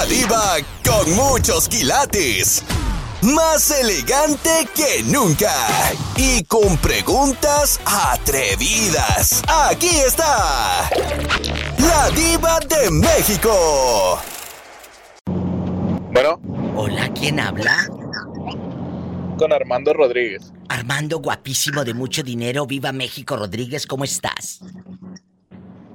La diva con muchos quilates. Más elegante que nunca. Y con preguntas atrevidas. Aquí está. La diva de México. Bueno, Hola, ¿quién habla? con Armando Rodríguez. Armando, guapísimo de mucho dinero. Viva México, Rodríguez, ¿cómo estás?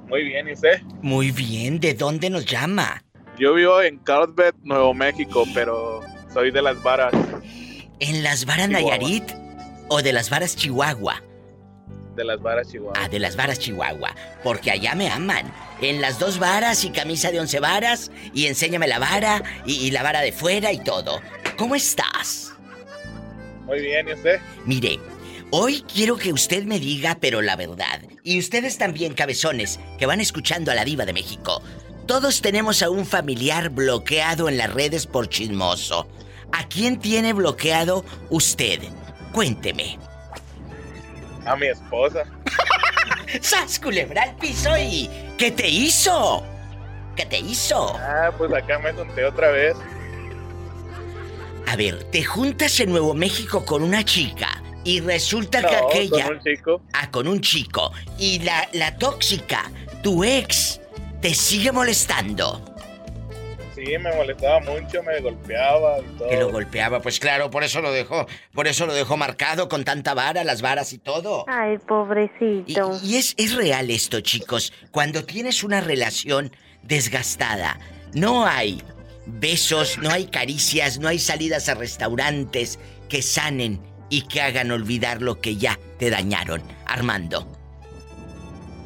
Muy bien, ¿y usted? Muy bien, ¿de dónde nos llama? Yo vivo en Carlsbad, Nuevo México, pero soy de las varas. ¿En las varas Chihuahua. Nayarit o de las varas Chihuahua? De las varas, Chihuahua. Ah, de las varas Chihuahua, porque allá me aman. En las dos varas y camisa de once varas y enséñame la vara y, y la vara de fuera y todo. ¿Cómo estás? Muy bien, ¿y usted? Mire, hoy quiero que usted me diga, pero la verdad, y ustedes también, cabezones, que van escuchando a la diva de México, todos tenemos a un familiar bloqueado en las redes por chismoso. ¿A quién tiene bloqueado usted? Cuénteme. A mi esposa. ¡Sas, culebra al piso y... ¿Qué te hizo? ¿Qué te hizo? Ah, pues acá me junté otra vez. A ver, te juntas en Nuevo México con una chica y resulta que aquella... con un chico. Ah, con un chico. Y la, la tóxica, tu ex, te sigue molestando. Sí, me molestaba mucho, me golpeaba y todo. Que lo golpeaba, pues claro, por eso lo dejó, por eso lo dejó marcado con tanta vara, las varas y todo. Ay, Y, pobrecito. y es, es real esto, chicos. Cuando tienes una relación desgastada, no hay besos, no hay caricias, no hay salidas a restaurantes que sanen y que hagan olvidar lo que ya te dañaron. Armando.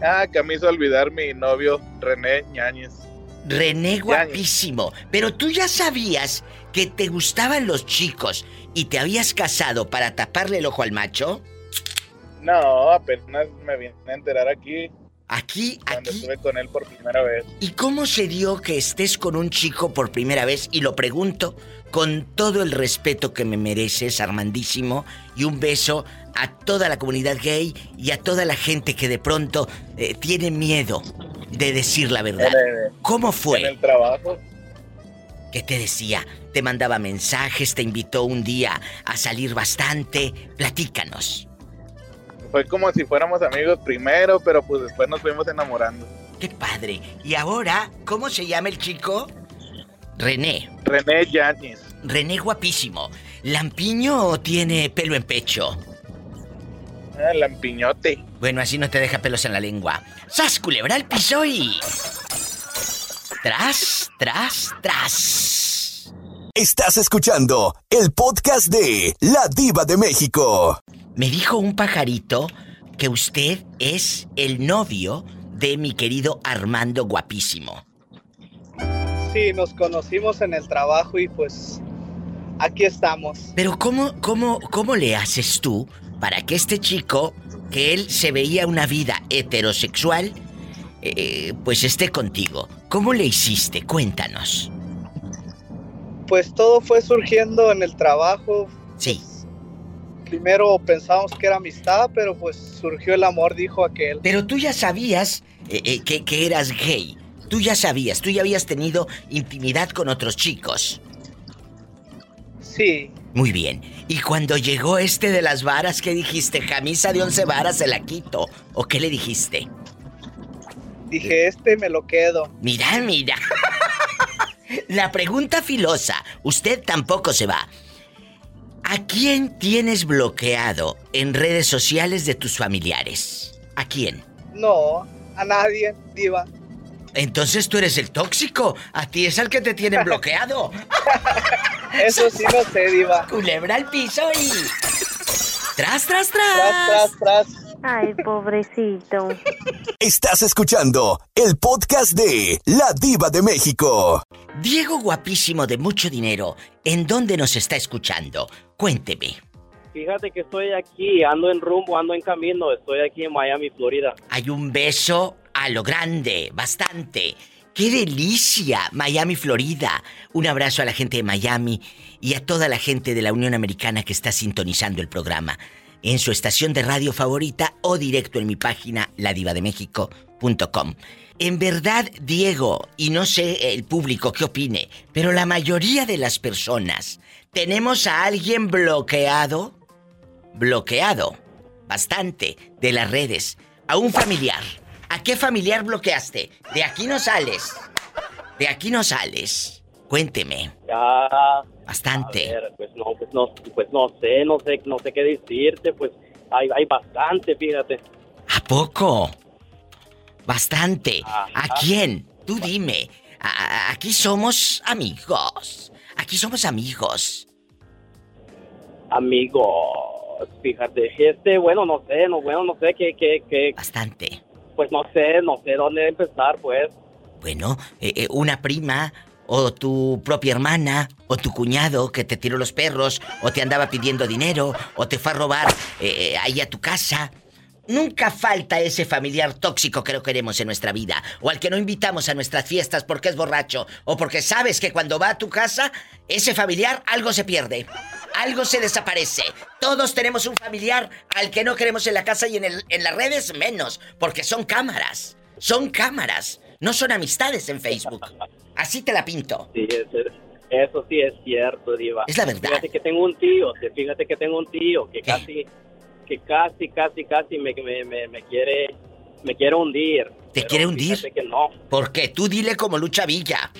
Ah, que me hizo olvidar mi novio, René Ñañez. René guapísimo, pero tú ya sabías que te gustaban los chicos y te habías casado para taparle el ojo al macho. No, apenas me vine a enterar aquí, Aquí, cuando aquí. estuve con él por primera vez. ¿Y cómo se dio que estés con un chico por primera vez? Y lo pregunto con todo el respeto que me mereces, Armandísimo, y un beso a toda la comunidad gay y a toda la gente que de pronto eh, tiene miedo de decir la verdad. En el- ¿Cómo En fue? el trabajo. ¿Qué te decía? ¿Te mandaba mensajes? ¿Te invitó un día a salir bastante? Platícanos. Fue como si fuéramos amigos primero, pero pues después nos fuimos enamorando. ¡Qué padre! ¿Y ahora cómo se llama el chico? René. René Yáñez. René guapísimo. ¿Lampiño o tiene pelo en pecho? Ah, Lampiñote. Bueno, así no te deja pelos en la lengua. ¡Sas, culebra al piso y... Tras, tras, tras. Estás escuchando el podcast de La Diva de México. Me dijo un pajarito que usted es el novio de mi querido Armando guapísimo. Sí, nos conocimos en el trabajo y pues aquí estamos. Pero ¿cómo, cómo, cómo le haces tú para que este chico, que él se veía una vida heterosexual, eh, pues esté contigo? ¿Cómo le hiciste? Cuéntanos. Pues todo fue surgiendo en el trabajo. Sí. Primero pensábamos que era amistad, pero pues surgió el amor, dijo aquel. Pero tú ya sabías eh, eh, que, que eras gay. Tú ya sabías, tú ya habías tenido intimidad con otros chicos. Sí, Muy bien. Y cuando llegó este de las varas, ¿qué dijiste? Camisa de once varas se la quito. ¿O qué le dijiste? dije, este me lo quedo. Mira, mira. La pregunta filosa. Usted tampoco se va. ¿A quién tienes bloqueado en redes sociales de tus familiares? ¿A quién? No, a nadie, diva. Entonces tú eres el tóxico. A ti es el que te tienen bloqueado. Eso sí no sé, diva. Culebra al piso y. ¡Tras, tras, tras! Tras, tras, tras. Ay, pobrecito. Estás escuchando el podcast de La Diva de México. Diego guapísimo de mucho dinero, ¿en dónde nos está escuchando? Cuénteme. Fíjate que estoy aquí, ando en rumbo, ando en camino, estoy aquí en Miami, Florida. Hay un beso a lo grande, bastante. ¡Qué delicia! Miami, Florida. Un abrazo a la gente de Miami y a toda la gente de la Unión Americana que está sintonizando el programa. en su estación de radio favorita o directo en mi página ladivademéxico.com. En verdad, Diego, y no sé el público qué opine, pero la mayoría de las personas tenemos a alguien bloqueado, bloqueado, bastante, de las redes, a un familiar. ¿A qué familiar bloqueaste? De aquí no sales. De aquí no sales. Cuénteme. Ya. Bastante. A ver, pues no, pues no, pues no sé, no sé, no sé qué decirte, pues hay, hay bastante, fíjate. ¿A poco? Bastante. Ajá. ¿A quién? Tú dime. A- aquí somos amigos. Aquí somos amigos. Amigos, fíjate, este, bueno, no sé, no, bueno, no sé qué, qué, qué, Bastante. Pues no sé, no sé dónde empezar, pues. Bueno, eh, eh, una prima, o tu propia hermana, o tu cuñado que te tiró los perros, o te andaba pidiendo dinero, o te fue a robar eh, eh, ahí a tu casa. Nunca falta ese familiar tóxico que no queremos en nuestra vida, o al que no invitamos a nuestras fiestas porque es borracho, o porque sabes que cuando va a tu casa, ese familiar algo se pierde, algo se desaparece. Todos tenemos un familiar al que no queremos en la casa y en, el- en las redes menos, porque son cámaras, son cámaras, no son amistades en Facebook. Así te la pinto. Sí, es- es- eso sí es cierto, Diva. Es la verdad. Fíjate que tengo un tío, fíjate que tengo un tío que ¿Qué? casi, que casi, casi, casi me, me, me, me quiere, me quiere hundir. ¿Te quiere hundir? que no. Porque tú dile como Lucha Villa.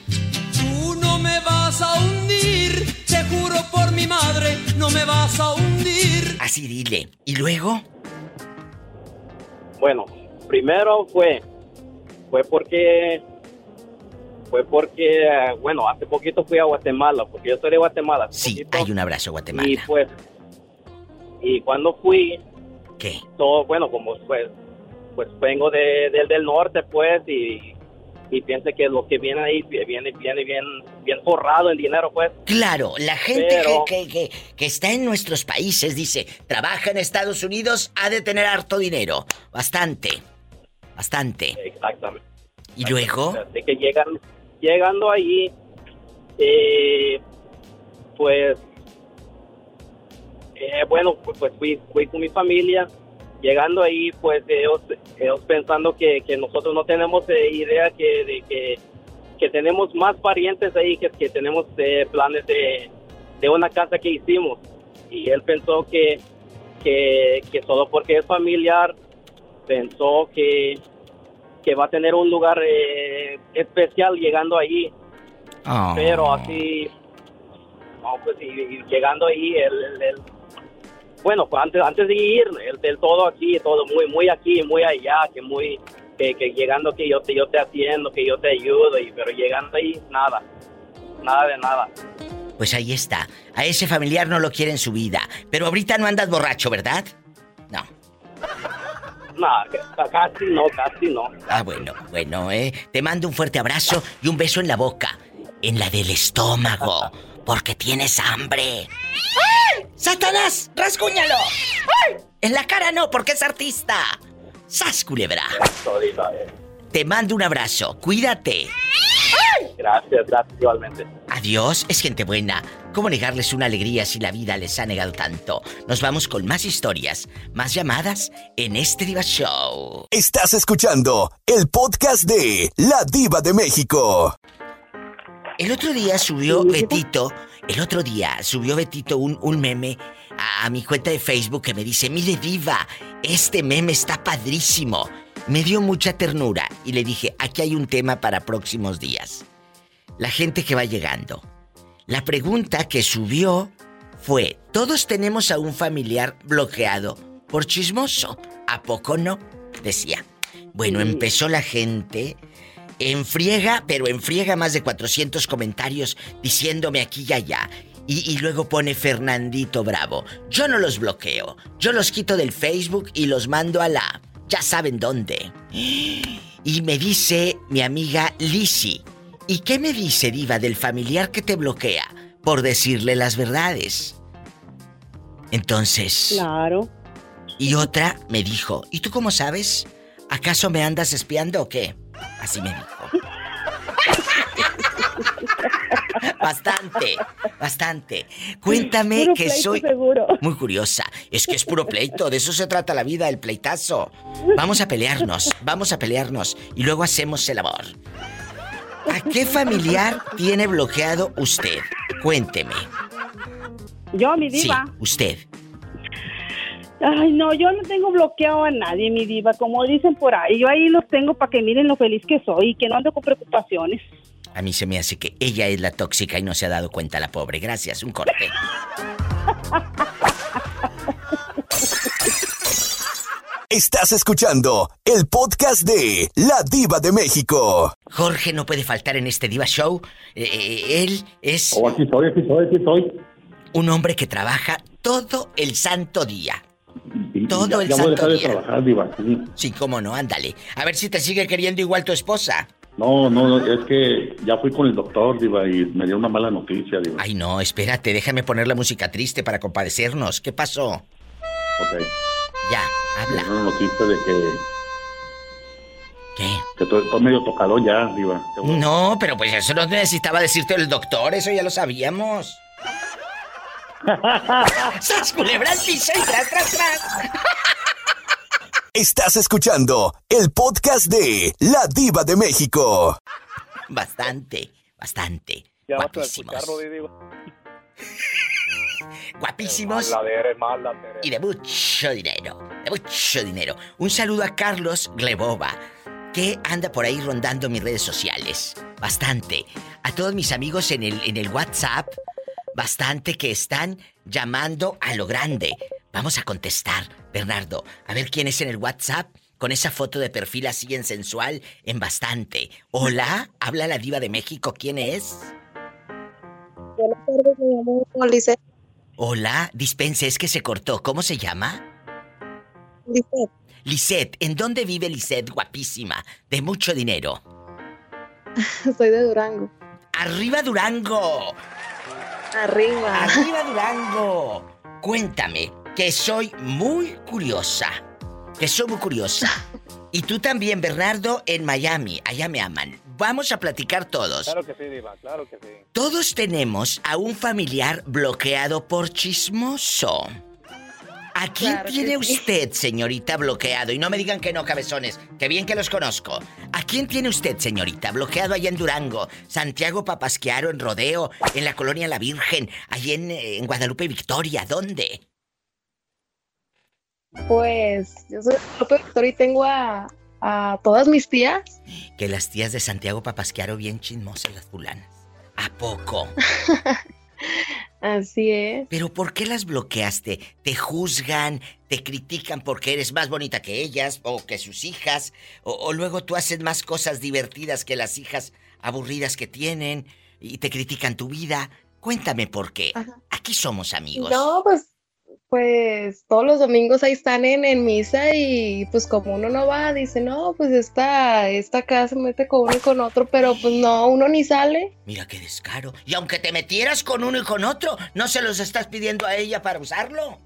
Me vas a hundir, te juro por mi madre, no me vas a hundir. Así dile. ¿Y luego? Bueno, primero fue, fue porque, fue porque, bueno, hace poquito fui a Guatemala, porque yo soy de Guatemala. Sí, poquito, hay un abrazo, Y Guatemala. pues, y cuando fui, ¿Qué? todo, bueno, como pues, pues vengo de, del del norte, pues, y, y pienso que lo que viene ahí viene, viene bien, bien forrado en dinero, pues. Claro, la gente Pero- que, que, que, está en nuestros países dice, trabaja en Estados Unidos, ha de tener harto dinero. Bastante. Bastante. Exactamente. ¿Y luego? Así que llegan, llegando allí, eh, pues, eh, bueno, pues fui, fui con mi familia. Llegando ahí, pues ellos, ellos pensando que, que nosotros no tenemos eh, idea que, de que, que tenemos más parientes ahí, que, que tenemos eh, planes de, de una casa que hicimos. Y él pensó que, que, que solo porque es familiar, pensó que, que va a tener un lugar eh, especial llegando allí, Oh. pero así, no, pues y, y llegando ahí, él, él- él- bueno, pues antes, antes de ir, el del todo aquí, todo muy, muy aquí, muy allá, que muy, que, que llegando que yo te, yo te atiendo, que yo te ayudo, y, pero llegando ahí, nada, nada de nada. Pues ahí está. A ese familiar no lo quiere en su vida. Pero ahorita no andas borracho, ¿verdad? No. Que- casi no, casi no. Ah, bueno, bueno, ¿eh? Te mando un fuerte abrazo y un beso en la boca. En la del estómago. Porque tienes hambre. ¡Satanás! ¡Rasguñalo! ¡Ay! En la cara no, porque es artista. ¡Sas, culebra! Todita, eh. Te mando un abrazo. Cuídate. Gracias, gracias igualmente. Adiós, es gente buena. ¿Cómo negarles una alegría si la vida les ha negado tanto? Nos vamos con más historias, más llamadas en este Diva Show. Estás escuchando el podcast de La Diva de México. El otro día subió Betito, el otro día subió Betito un, un meme a, a mi cuenta de Facebook que me dice, mire diva, este meme está padrísimo. Me dio mucha ternura y le dije, aquí hay un tema para próximos días. La gente que va llegando. La pregunta que subió fue, todos tenemos a un familiar bloqueado por chismoso. ¿A poco no? Decía. Bueno, empezó la gente enfriega, pero enfriega más de 400 comentarios diciéndome aquí y allá. Y, y luego pone Fernandito Bravo. Yo no los bloqueo. Yo los quito del Facebook y los mando a la... Ya saben dónde. Y me dice mi amiga Lisi. ¿Y qué me dice, Diva, del familiar que te bloquea por decirle las verdades? Entonces... Claro. Y otra me dijo, ¿y tú cómo sabes? ¿Acaso me andas espiando o qué? Así me dijo. bastante, bastante. Cuéntame Puro que pleito soy seguro. muy curiosa. Es que es puro pleito, de eso se trata la vida, el pleitazo. Vamos a pelearnos, vamos a pelearnos y luego hacemos el amor. ¿A qué familiar tiene bloqueado usted? Cuénteme. Yo, mi Sí, diva. usted. Ay, no, yo no tengo bloqueado a nadie, mi diva. Como dicen por ahí, yo ahí los tengo para que miren lo feliz que soy y que no ando con preocupaciones. A mí se me hace que ella es la tóxica y no se ha dado cuenta la pobre. Gracias, un corte. Estás escuchando el podcast de La Diva de México. Jorge no puede faltar en este Diva Show. Eh, eh, él es Oh, aquí estoy, aquí estoy, aquí estoy. un hombre que trabaja todo el santo día. Y- y Todo ya, el ya voy a dejar de trabajar, Diva. sí. Sí, cómo no, ándale. A ver si te sigue queriendo igual tu esposa. No, no, no, es que ya fui con el doctor, Diva, y me dio una mala noticia, Diva. Ay, no, espérate, déjame poner la música triste para compadecernos. ¿Qué pasó? Ok. Ya, Me habla. dio una noticia de que, ¿Qué? que estoy medio tocado ya, Diva. No, pero pues eso no necesitaba decirte el doctor, eso ya lo sabíamos. ¡Sas culebra al piso y tras, tras, tras! Estás escuchando el podcast de La Diva de México. Bastante, bastante. Ya vas a Guapísimos. escucharlo, Diva. Guapísimos. Mala, eres mala, Tere. y de mucho dinero, de mucho dinero. Un saludo a Carlos Glebova, que anda por ahí rondando mis redes sociales. Bastante. A todos mis amigos en el, en el WhatsApp, bastante que están llamando a lo grande. Vamos a contestar, Bernardo. A ver quién es en el WhatsApp con esa foto de perfil así en sensual, en bastante. Hola, habla la diva de México, ¿quién es? Buenas tardes, me llamo Lisette. Hola, dispense, es que se cortó. ¿Cómo se llama? Lisette. Lisette, ¿en dónde vive Lisette, guapísima? De mucho dinero. Soy de Durango. ¡Arriba Durango! Arriba. ¡Arriba Durango! Cuéntame, que soy muy curiosa. Que soy muy curiosa. Y tú también, Bernardo, en Miami. Allá me aman. Vamos a platicar todos. Claro que sí, Diva, claro que sí. Todos tenemos a un familiar bloqueado por chismoso. ¿A quién Claro tiene sí. usted, señorita, bloqueado? Y no me digan que no, cabezones, que bien que los conozco. ¿A quién tiene usted, señorita, bloqueado allá en Durango, Santiago Papasquiaro, en Rodeo, en la colonia La Virgen, allá en, eh, en Guadalupe Victoria? ¿Dónde? Pues yo soy Guadalupe Victoria y tengo a, a todas mis tías. Que las tías de Santiago Papasquiaro bien chismosas las fulanas. ¿A poco? Así es. Pero ¿por qué las bloqueaste? ¿Te juzgan? ¿Te critican porque eres más bonita que ellas o que sus hijas? ¿O, o luego tú haces más cosas divertidas que las hijas aburridas que tienen y te critican tu vida? Cuéntame por qué. Ajá. Aquí somos amigos. No, pues, pues todos los domingos ahí están en, en misa y pues como uno no va, dice, no, pues esta, esta acá se mete con uno y con otro, pero pues no, uno ni sale. Mira qué descaro. Y aunque te metieras con uno y con otro, ¿no se los estás pidiendo a ella para usarlo?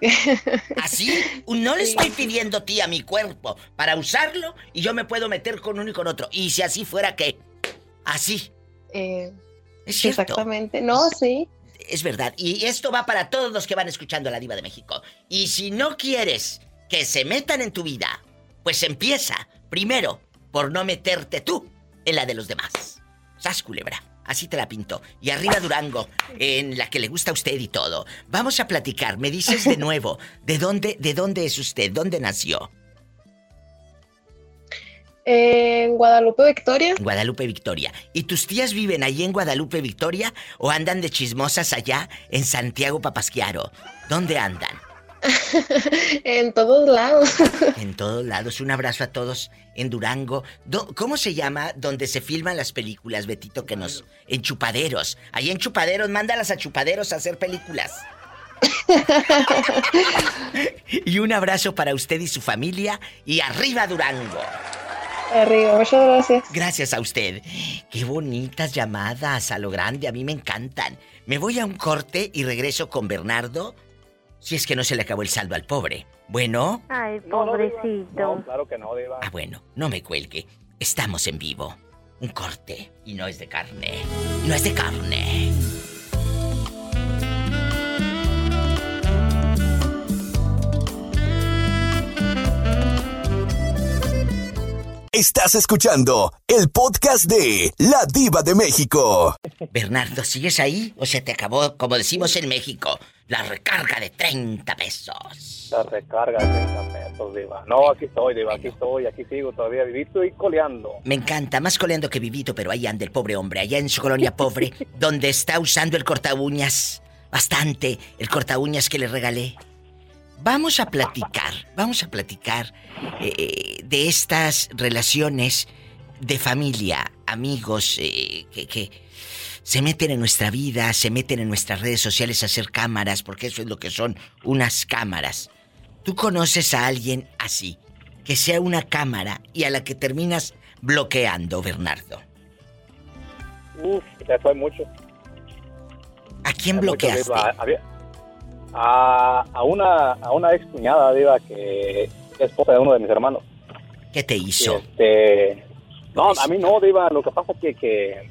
¿Así? No le estoy pidiendo a ti a mi cuerpo para usarlo y yo me puedo meter con uno y con otro. Y si así fuera, ¿qué? Así. Eh, Es cierto. exactamente. No, sí. Es verdad. Y esto va para todos los que van escuchando la Diva de México. Y si no quieres que se metan en tu vida, pues empieza primero por no meterte tú en la de los demás. Sas culebra. Así te la pinto. Y arriba Durango, en la que le gusta a usted y todo. Vamos a platicar. Me dices de nuevo, ¿de dónde, de dónde es usted? ¿Dónde nació? En Guadalupe Victoria. Guadalupe Victoria. ¿Y tus tías viven allí en Guadalupe Victoria o andan de chismosas allá en Santiago Papasquiaro? ¿Dónde andan? en todos lados. En todos lados. Un abrazo a todos en Durango. ¿Cómo se llama donde se filman las películas, Betito, que nos... En Chupaderos. Ahí en Chupaderos, mándalas a Chupaderos a hacer películas. y un abrazo para usted y su familia. Y arriba Durango. Arriba, muchas gracias. Gracias a usted. Qué bonitas llamadas a lo grande, a mí me encantan. Me voy a un corte y regreso con Bernardo. Si es que no se le acabó el saldo al pobre. Bueno. Ay, no, pobrecito. No, claro que no, Diva. Ah, bueno, no me cuelgue. Estamos en vivo. un corte. Y no es de carne. No es de carne. Estás escuchando el podcast de La Diva de México. Bernardo, ¿sigues ahí? O se te acabó, como decimos en México, la recarga de 30 pesos. La recarga de 30 pesos, Diva. No, aquí estoy, Diva, aquí estoy, aquí sigo todavía vivito y coleando. Me encanta, más coleando que vivito, pero ahí anda el pobre hombre, allá en su colonia pobre, donde está usando el corta uñas. Bastante, el corta uñas que le regalé. Vamos a platicar, vamos a platicar eh, de estas relaciones de familia, amigos eh, que, que se meten en nuestra vida, se meten en nuestras redes sociales a hacer cámaras, porque eso es lo que son unas cámaras. ¿Tú conoces a alguien así, que sea una cámara y a la que terminas bloqueando, Bernardo? Uf, eso hay mucho. ¿A quién mucho, bloqueaste? A, a una a una ex cuñada, Diva, que es esposa de uno de mis hermanos. ¿Qué te hizo? Este, no, a mí no, Diva. Lo que pasa es que, que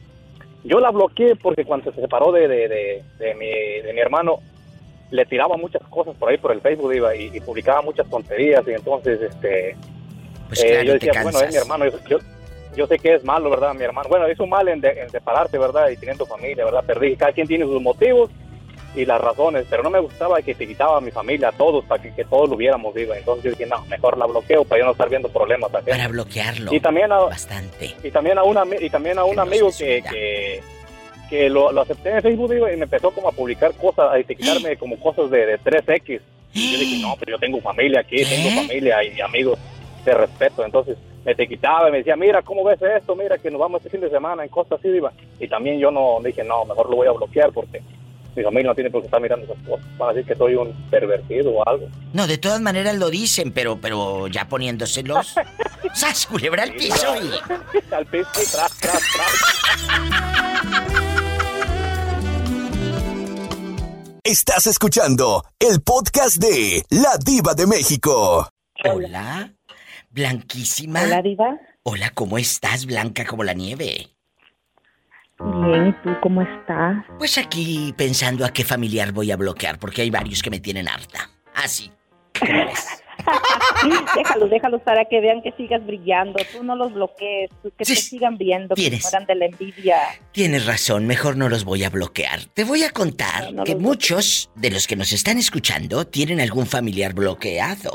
yo la bloqueé porque cuando se separó de, de, de, de mi, de mi hermano, le tiraba muchas cosas por ahí por el Facebook, Diva, y, y publicaba muchas tonterías. Y entonces, este, Pues eh, claro, yo decía, bueno, es mi hermano. Yo, yo, yo sé que es malo, ¿verdad? Mi hermano. Bueno, hizo mal en, de- en separarse, ¿verdad? Y teniendo familia, ¿verdad? Perdí. Cada quien tiene sus motivos y las razones, pero no me gustaba que te quitaba a mi familia, a todos, para que, que todos lo hubiéramos, Diva. Entonces yo dije, no, mejor la bloqueo para yo no estar viendo problemas. Para bloquearlo. Y también a, Bastante. y también a una y también a un amigo que, que, que lo, lo acepté en Facebook digo, y me empezó como a publicar cosas, a etiquetarme como cosas de, de 3X. Y yo dije, no, pero yo tengo familia aquí, tengo familia y amigos de respeto. Entonces me etiquetaba y me decía, mira, ¿cómo ves esto? Mira, que nos vamos este fin de semana en cosas así, diva. Y también yo no dije, no, mejor lo voy a bloquear porque mi familia no tiene por qué estar mirando esas cosas. Van a decir que soy un pervertido o algo. No, de todas maneras lo dicen, pero, pero ya poniéndoselos. ¡Sas, culebra al piso! y- Al piso y tras, tras, tras. Estás escuchando el podcast de La Diva de México. Hola, blanquísima. Hola, Diva. Hola, ¿cómo estás, blanca como la nieve? Bien, ¿y tú cómo estás? Pues aquí pensando a qué familiar voy a bloquear, porque hay varios que me tienen harta. Así. ¿Cómo ves? déjalos, déjalos para que vean que sigas brillando. Tú no los bloquees, que te sigan viendo, que Tienes. mueran de la envidia. Tienes razón, mejor no los voy a bloquear. Te voy a contar No, no que muchos de los que nos están escuchando tienen algún familiar bloqueado.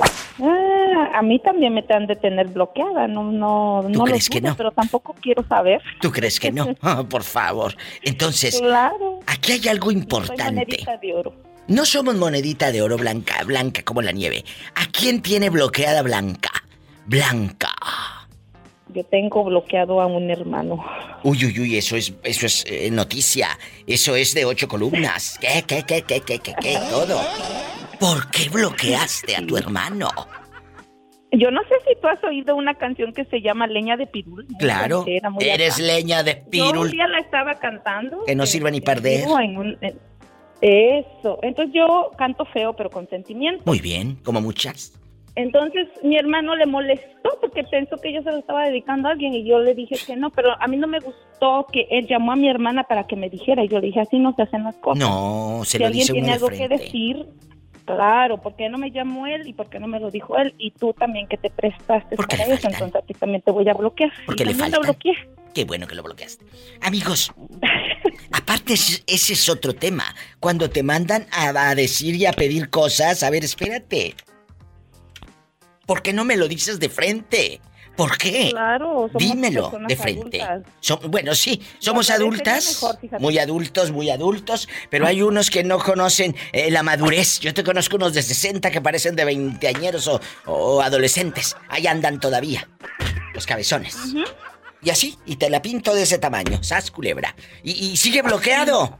Ah, a mí también me han de tener bloqueada, no, no, no crees lo que no? pero tampoco quiero saber. ¿Tú crees que no? Ah, por favor. Entonces, Claro. aquí hay algo Soy importante. monedita de oro. No somos monedita de oro blanca, blanca como la nieve. ¿A quién tiene bloqueada Blanca? Blanca. Yo tengo bloqueado a un hermano. Uy, uy, uy, eso es, eso es eh, noticia. Eso es de ocho columnas. ¿Qué, qué, qué, qué, qué, qué, qué? Todo. ¿Por qué bloqueaste a tu hermano? Yo no sé si tú has oído una canción que se llama Leña de Pirul. Claro, ranchera, eres acá. leña de Yo un pirul. día la estaba cantando. Que no sirva ni perder. en un- en- eso. Entonces yo canto feo, pero con sentimiento. Muy bien, como muchas. Entonces mi hermano le molestó porque pensó que yo se lo estaba dedicando a alguien y yo le dije que no, pero a mí no me gustó que él llamó a mi hermana para que me dijera. Y yo le dije, así no se hacen las cosas. No, se si lo alguien dice tiene uno de algo que decir, claro, ¿por qué no me llamó él y por qué no me lo dijo él? Y tú también que te prestaste para eso, entonces a ti también te voy a bloquear. Porque le faltan. bloqueé. Qué bueno que lo bloqueaste. Amigos, aparte es- ese es otro tema. Cuando te mandan a, a decir y a pedir cosas, a ver, espérate. ¿Por qué no me lo dices de frente? ¿Por qué? Claro, somos Dímelo de frente. bueno, sí, somos adultas, mejor, muy adultos, muy adultos, pero hay unos que no conocen eh, la madurez. Yo te conozco unos de 60 que parecen de veinteañeros o, o adolescentes. Ahí andan todavía, los cabezones. Y así, y te la pinto de ese tamaño, sas culebra. Y, y sigue bloqueado.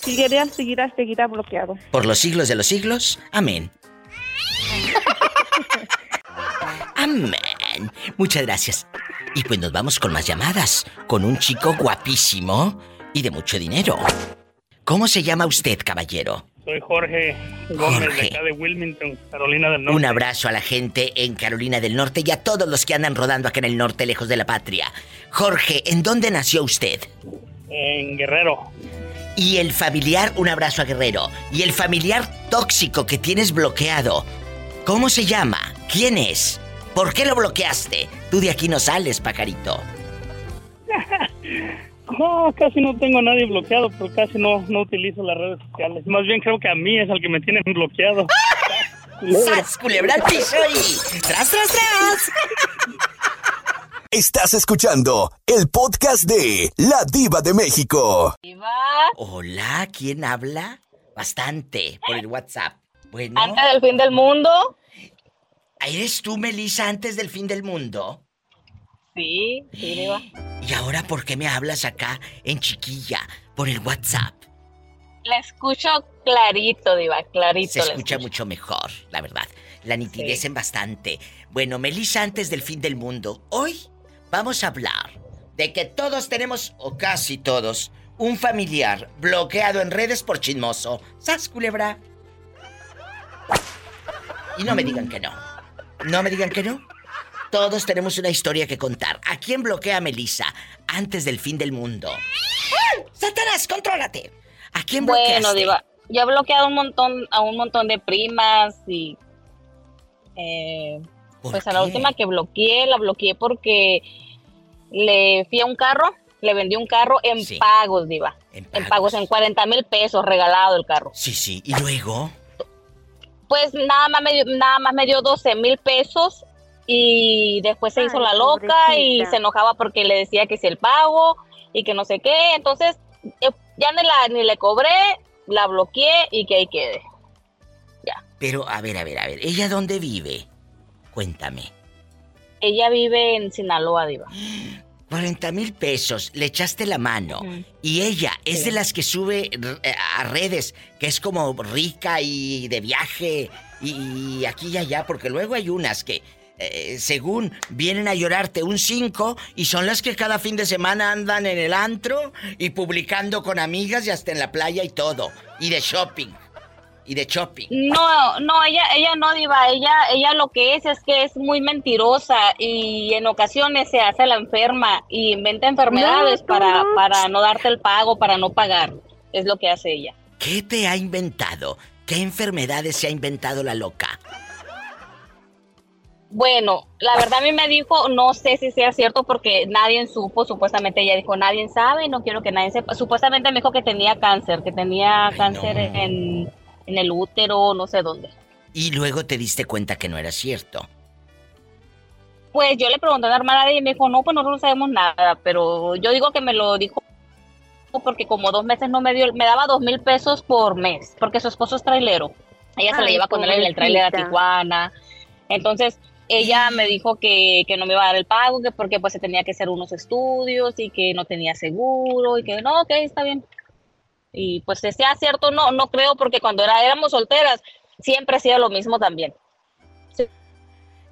Seguirá, seguirá, seguirá bloqueado. Por los siglos de los siglos, amén. Amén. Muchas gracias. Y pues nos vamos con más llamadas, con un chico guapísimo y de mucho dinero. ¿Cómo se llama usted, caballero? Soy Jorge Gómez de acá de Wilmington, Carolina del Norte. Un abrazo a la gente en Carolina del Norte y a todos los que andan rodando acá en el norte, lejos de la patria. Jorge, ¿en dónde nació usted? En Guerrero. Y el familiar, un abrazo a Guerrero. Y el familiar tóxico que tienes bloqueado, ¿cómo se llama? ¿Quién es? ¿Por qué lo bloqueaste? Tú de aquí no sales, pajarito. No, casi no tengo a nadie bloqueado, pero casi no, no utilizo las redes sociales. Más bien creo que a mí es al que me tienen bloqueado. ¡Sas, culebra al piso y... ¡Tras, tras, tras! Estás escuchando el podcast de La Diva de México. Hola, ¿quién habla? Bastante, por el WhatsApp. Bueno. Antes del fin del mundo. ¿Eres tú, Melissa, antes del fin del mundo? Sí, sí, Diva. ¿Y ahora por qué me hablas acá en chiquilla por el WhatsApp? La escucho clarito, Diva, clarito. Se escucha mucho mejor, la verdad. La nitidez en bastante. Bueno, Melissa, antes del fin del mundo, hoy vamos a hablar de que todos tenemos, o casi todos, un familiar bloqueado en redes por chismoso. ¿Sas, culebra? Y no me digan que no. No me digan que no. Todos tenemos una historia que contar. ¿A quién bloquea Melissa antes del fin del mundo? ¡Satanás, contrólate! ¿A quién bloqueaste? Bueno, Diva, yo he bloqueado un montón, a un montón de primas y... Eh, pues a la última que bloqueé, la bloqueé porque le fui a un carro, le vendí un carro en pagos, Diva. En pagos. en 40 mil pesos regalado el carro. Sí, sí. ¿Y luego? Pues nada más me dio, nada más me dio 12 mil pesos y después se hizo la loca y se enojaba porque le decía que si el pago y que no sé qué. Entonces eh, ya ni, la, ni le cobré, la bloqueé y que ahí quede. Ya. Pero a ver, a ver, a ver, ¿ella dónde vive? Cuéntame. Ella vive en Sinaloa, Diva. 40 mil pesos, le echaste la mano. Y ella es de las que sube eh, a redes, que es como rica y de viaje y aquí y allá, porque luego hay unas que, eh, según vienen a llorarte un 5 y son las que cada fin de semana andan en el antro y publicando con amigas y hasta en la playa y todo. Y de shopping y de shopping. No, no, ella, ella no diva, ella, ella lo que es es que es muy mentirosa y en ocasiones se hace la enferma y inventa enfermedades para, para no darte el pago, para no pagar. Es lo que hace ella. ¿Qué te ha inventado? ¿Qué enfermedades se ha inventado la loca? Bueno, la verdad a mí me dijo, no sé si sea cierto porque nadie supo, supuestamente ella dijo, nadie sabe, no quiero que nadie sepa. Supuestamente me dijo que tenía cáncer, que tenía cáncer en, en el útero, no sé dónde. Y luego te diste cuenta que no era cierto. Pues yo le pregunté a la hermana y me dijo, no, pues nosotros no sabemos nada, pero yo digo que me lo dijo porque como dos meses no me dio, me daba dos mil pesos por mes, porque su esposo es trailero. Ella se la lleva con él en el trailer a Tijuana. Entonces, ella me dijo que, que, no me iba a dar el pago, que porque pues se tenía que hacer unos estudios y que no tenía seguro y que no, ok, está bien. Y pues si sea cierto, no, no creo, porque cuando era, éramos solteras, siempre hacía lo mismo también.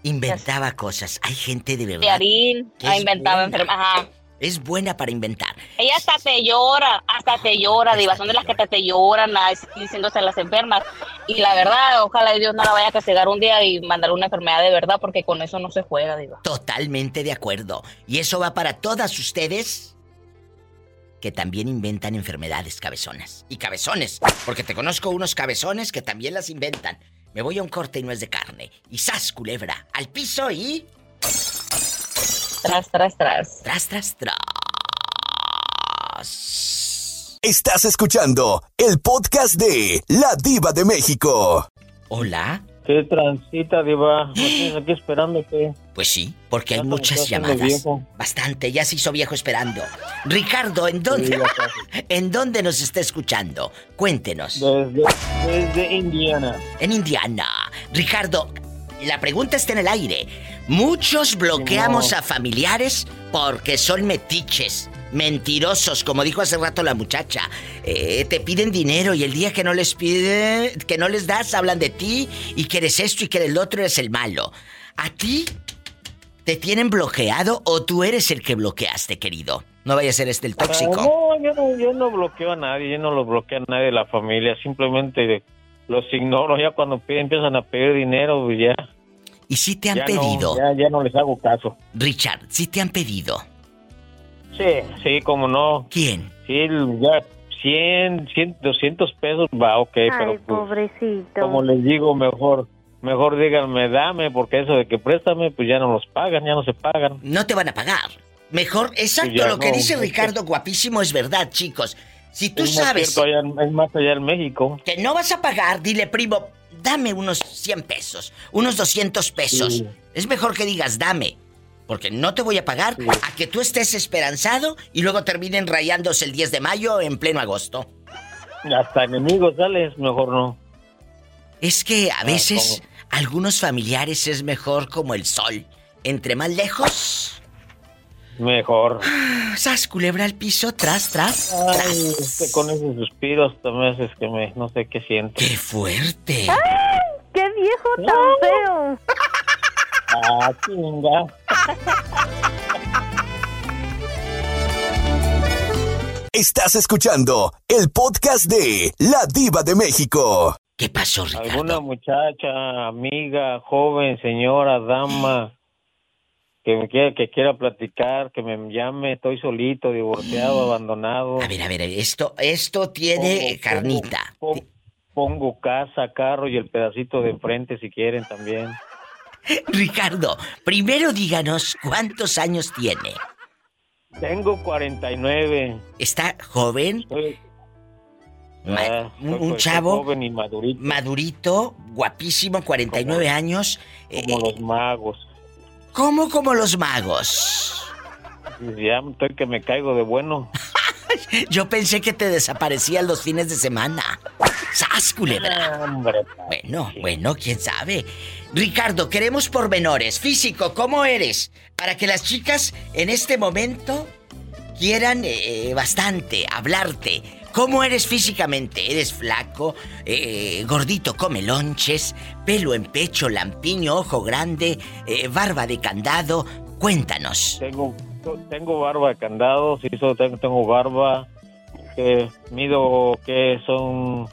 Inventaba cosas. Hay gente de verdad. Harín, inventaba enfermedades. Es buena para inventar. Ella hasta te llora, hasta te llora, Diva. Son de las que te, te lloran diciéndose a las enfermas. Y la verdad, ojalá Dios no la vaya a castigar un día y mandar una enfermedad de verdad, porque con eso no se juega, Diva. Totalmente de acuerdo. Y eso va para todas ustedes que también inventan enfermedades cabezonas. Y cabezones, porque te conozco unos cabezones que también las inventan. Me voy a un corte y no es de carne. Y sas, culebra, al piso y... Tras, tras, tras. Tras, tras, tras. Estás escuchando el podcast de La Diva de México. Hola. ¿Qué transita, Diva? ¿No aquí esperándote? Pues sí, porque hay muchas llamadas. Bastante, ya se hizo viejo esperando. Ricardo, ¿en dónde? ¿En dónde nos está escuchando? Cuéntenos. Desde, desde Indiana. En Indiana. Ricardo, la pregunta está en el aire. Muchos bloqueamos a familiares porque son metiches mentirosos, como dijo hace rato la muchacha. Eh, te piden dinero y el día que no les pide, que no les das, hablan de ti y que eres esto y que el otro eres el malo. ¿A ti te tienen bloqueado o tú eres el que bloqueaste, querido? No vaya a ser este el tóxico. no, yo no, yo no bloqueo a nadie, yo no lo bloqueo a nadie de la familia, simplemente los ignoro ya cuando piden, empiezan a pedir dinero, pues ya. ¿Y si te han ya no- pedido? ya, ya no les hago caso. Richard, si te han pedido? Sí, sí, como no. ¿Quién? Sí, ya 100, 100, 200 pesos va, ok, pero pues, pobrecito. como les digo, mejor, mejor díganme, dame, porque eso de que préstame, pues ya no los pagan, ya no se pagan. No te van a pagar. Mejor, exacto, Ya lo que no, dice Ricardo guapísimo es verdad, chicos. Si tú Es sabes cierto allá en- es más allá en México. que no vas a pagar, dile, primo, dame unos 100 pesos, unos 200 pesos. Sí. Es mejor que digas, dame, porque no te voy a pagar a que tú estés esperanzado y luego terminen rayándose el 10 de mayo en pleno agosto. Hasta enemigos sales, mejor no. Es que a veces algunos familiares es mejor como el sol. Entre más lejos, Mejor. sas culebra al piso, tras, tras, Ay, tras. es que con esos suspiros también es que me, no sé qué siento. ¡Qué fuerte! ¡Qué viejo tan feo! Ah, chinga. Estás escuchando el podcast de La Diva de México. ¿Qué pasó, Ricardo? Alguna muchacha, amiga, joven, señora, dama, que me quiera, que quiera platicar, que me llame, estoy solito, divorciado, abandonado. A ver, a ver, esto, esto tiene Pongo- carnita. Pongo, pongo casa, carro y el pedacito de enfrente si quieren también. Ricardo, primero díganos cuántos años tiene. Tengo 49. ¿Está joven? Soy, Ah, un, soy- chavo joven y madurito. madurito, guapísimo, 49 años. Como los magos. ¿Cómo como los magos? Ya estoy que me caigo de bueno. Yo pensé que te desaparecían los fines de semana. ¡Sas, culebra! Hombre, Bueno, bueno, quién sabe. Ricardo, queremos pormenores. Físico, ¿cómo eres? Para que las chicas en este momento quieran eh, bastante hablarte. ¿Cómo eres físicamente? ¿Eres flaco? eh, gordito, come lonches, pelo en pecho, lampiño, ojo grande, eh, barba de candado. Cuéntanos. Tengo, tengo barba de candado, sí, tengo, tengo barba. Que mido que son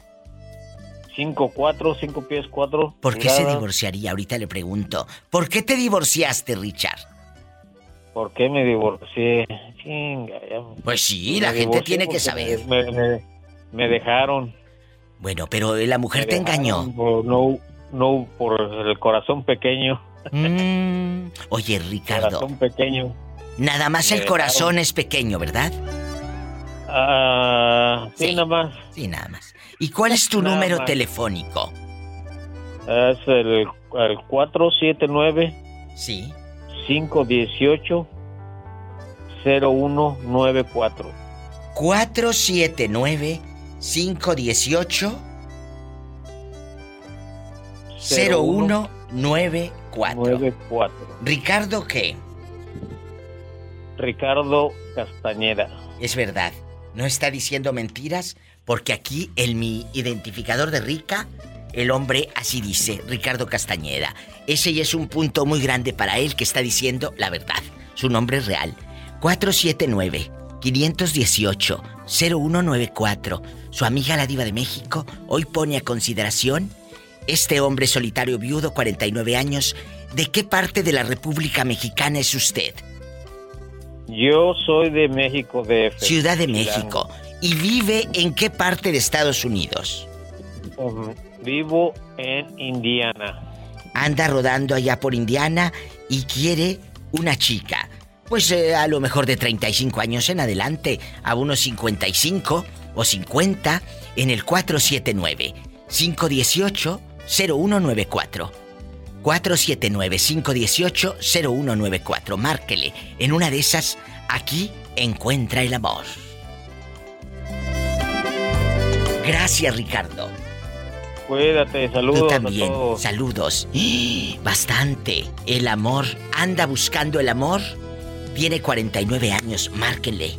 5, 4, 5 pies 4. ¿Por qué se divorciaría? Ahorita le pregunto. ¿Por qué te divorciaste, Richard? ¿Por qué me divorcié? Chinga, ya. Pues sí, Me la gente tiene que saber. Me, dejaron. Bueno, pero la mujer te engañó. por- no, no, por el corazón pequeño. Mm, Oye, Ricardo, Corazón pequeño. Nada más el dejaron. corazón es pequeño, ¿verdad? Ah, sí, nada más. Sí, nada más. ¿Y cuál es tu Nada número más. telefónico? Es el, el 479 Sí. 518 0194. 479 518 0194. 94. Ricardo, ¿qué? Ricardo Castañeda. Es verdad. No está diciendo mentiras porque aquí en mi identificador de Rica, el hombre así dice, Ricardo Castañeda. Ese ya es un punto muy grande para él que está diciendo la verdad. Su nombre es real. 479-518-0194. Su amiga la diva de México hoy pone a consideración este hombre solitario viudo, 49 años. ¿De qué parte de la República Mexicana es usted? Yo soy de México, de Ciudad de México. ¿Y vive en qué parte de Estados Unidos? Um, vivo en Indiana. Anda rodando allá por Indiana y quiere una chica. Pues eh, a lo mejor de 35 años en adelante, a unos 55 o 50 en el 479 518 0194. 479-518-0194. Márquele. En una de esas, aquí encuentra el amor. Gracias, Ricardo. Cuídate, saludos Tú a también. todos. Saludos. ¡Ah! Bastante. El amor. Anda buscando el amor. Tiene 49 años. Márquenle.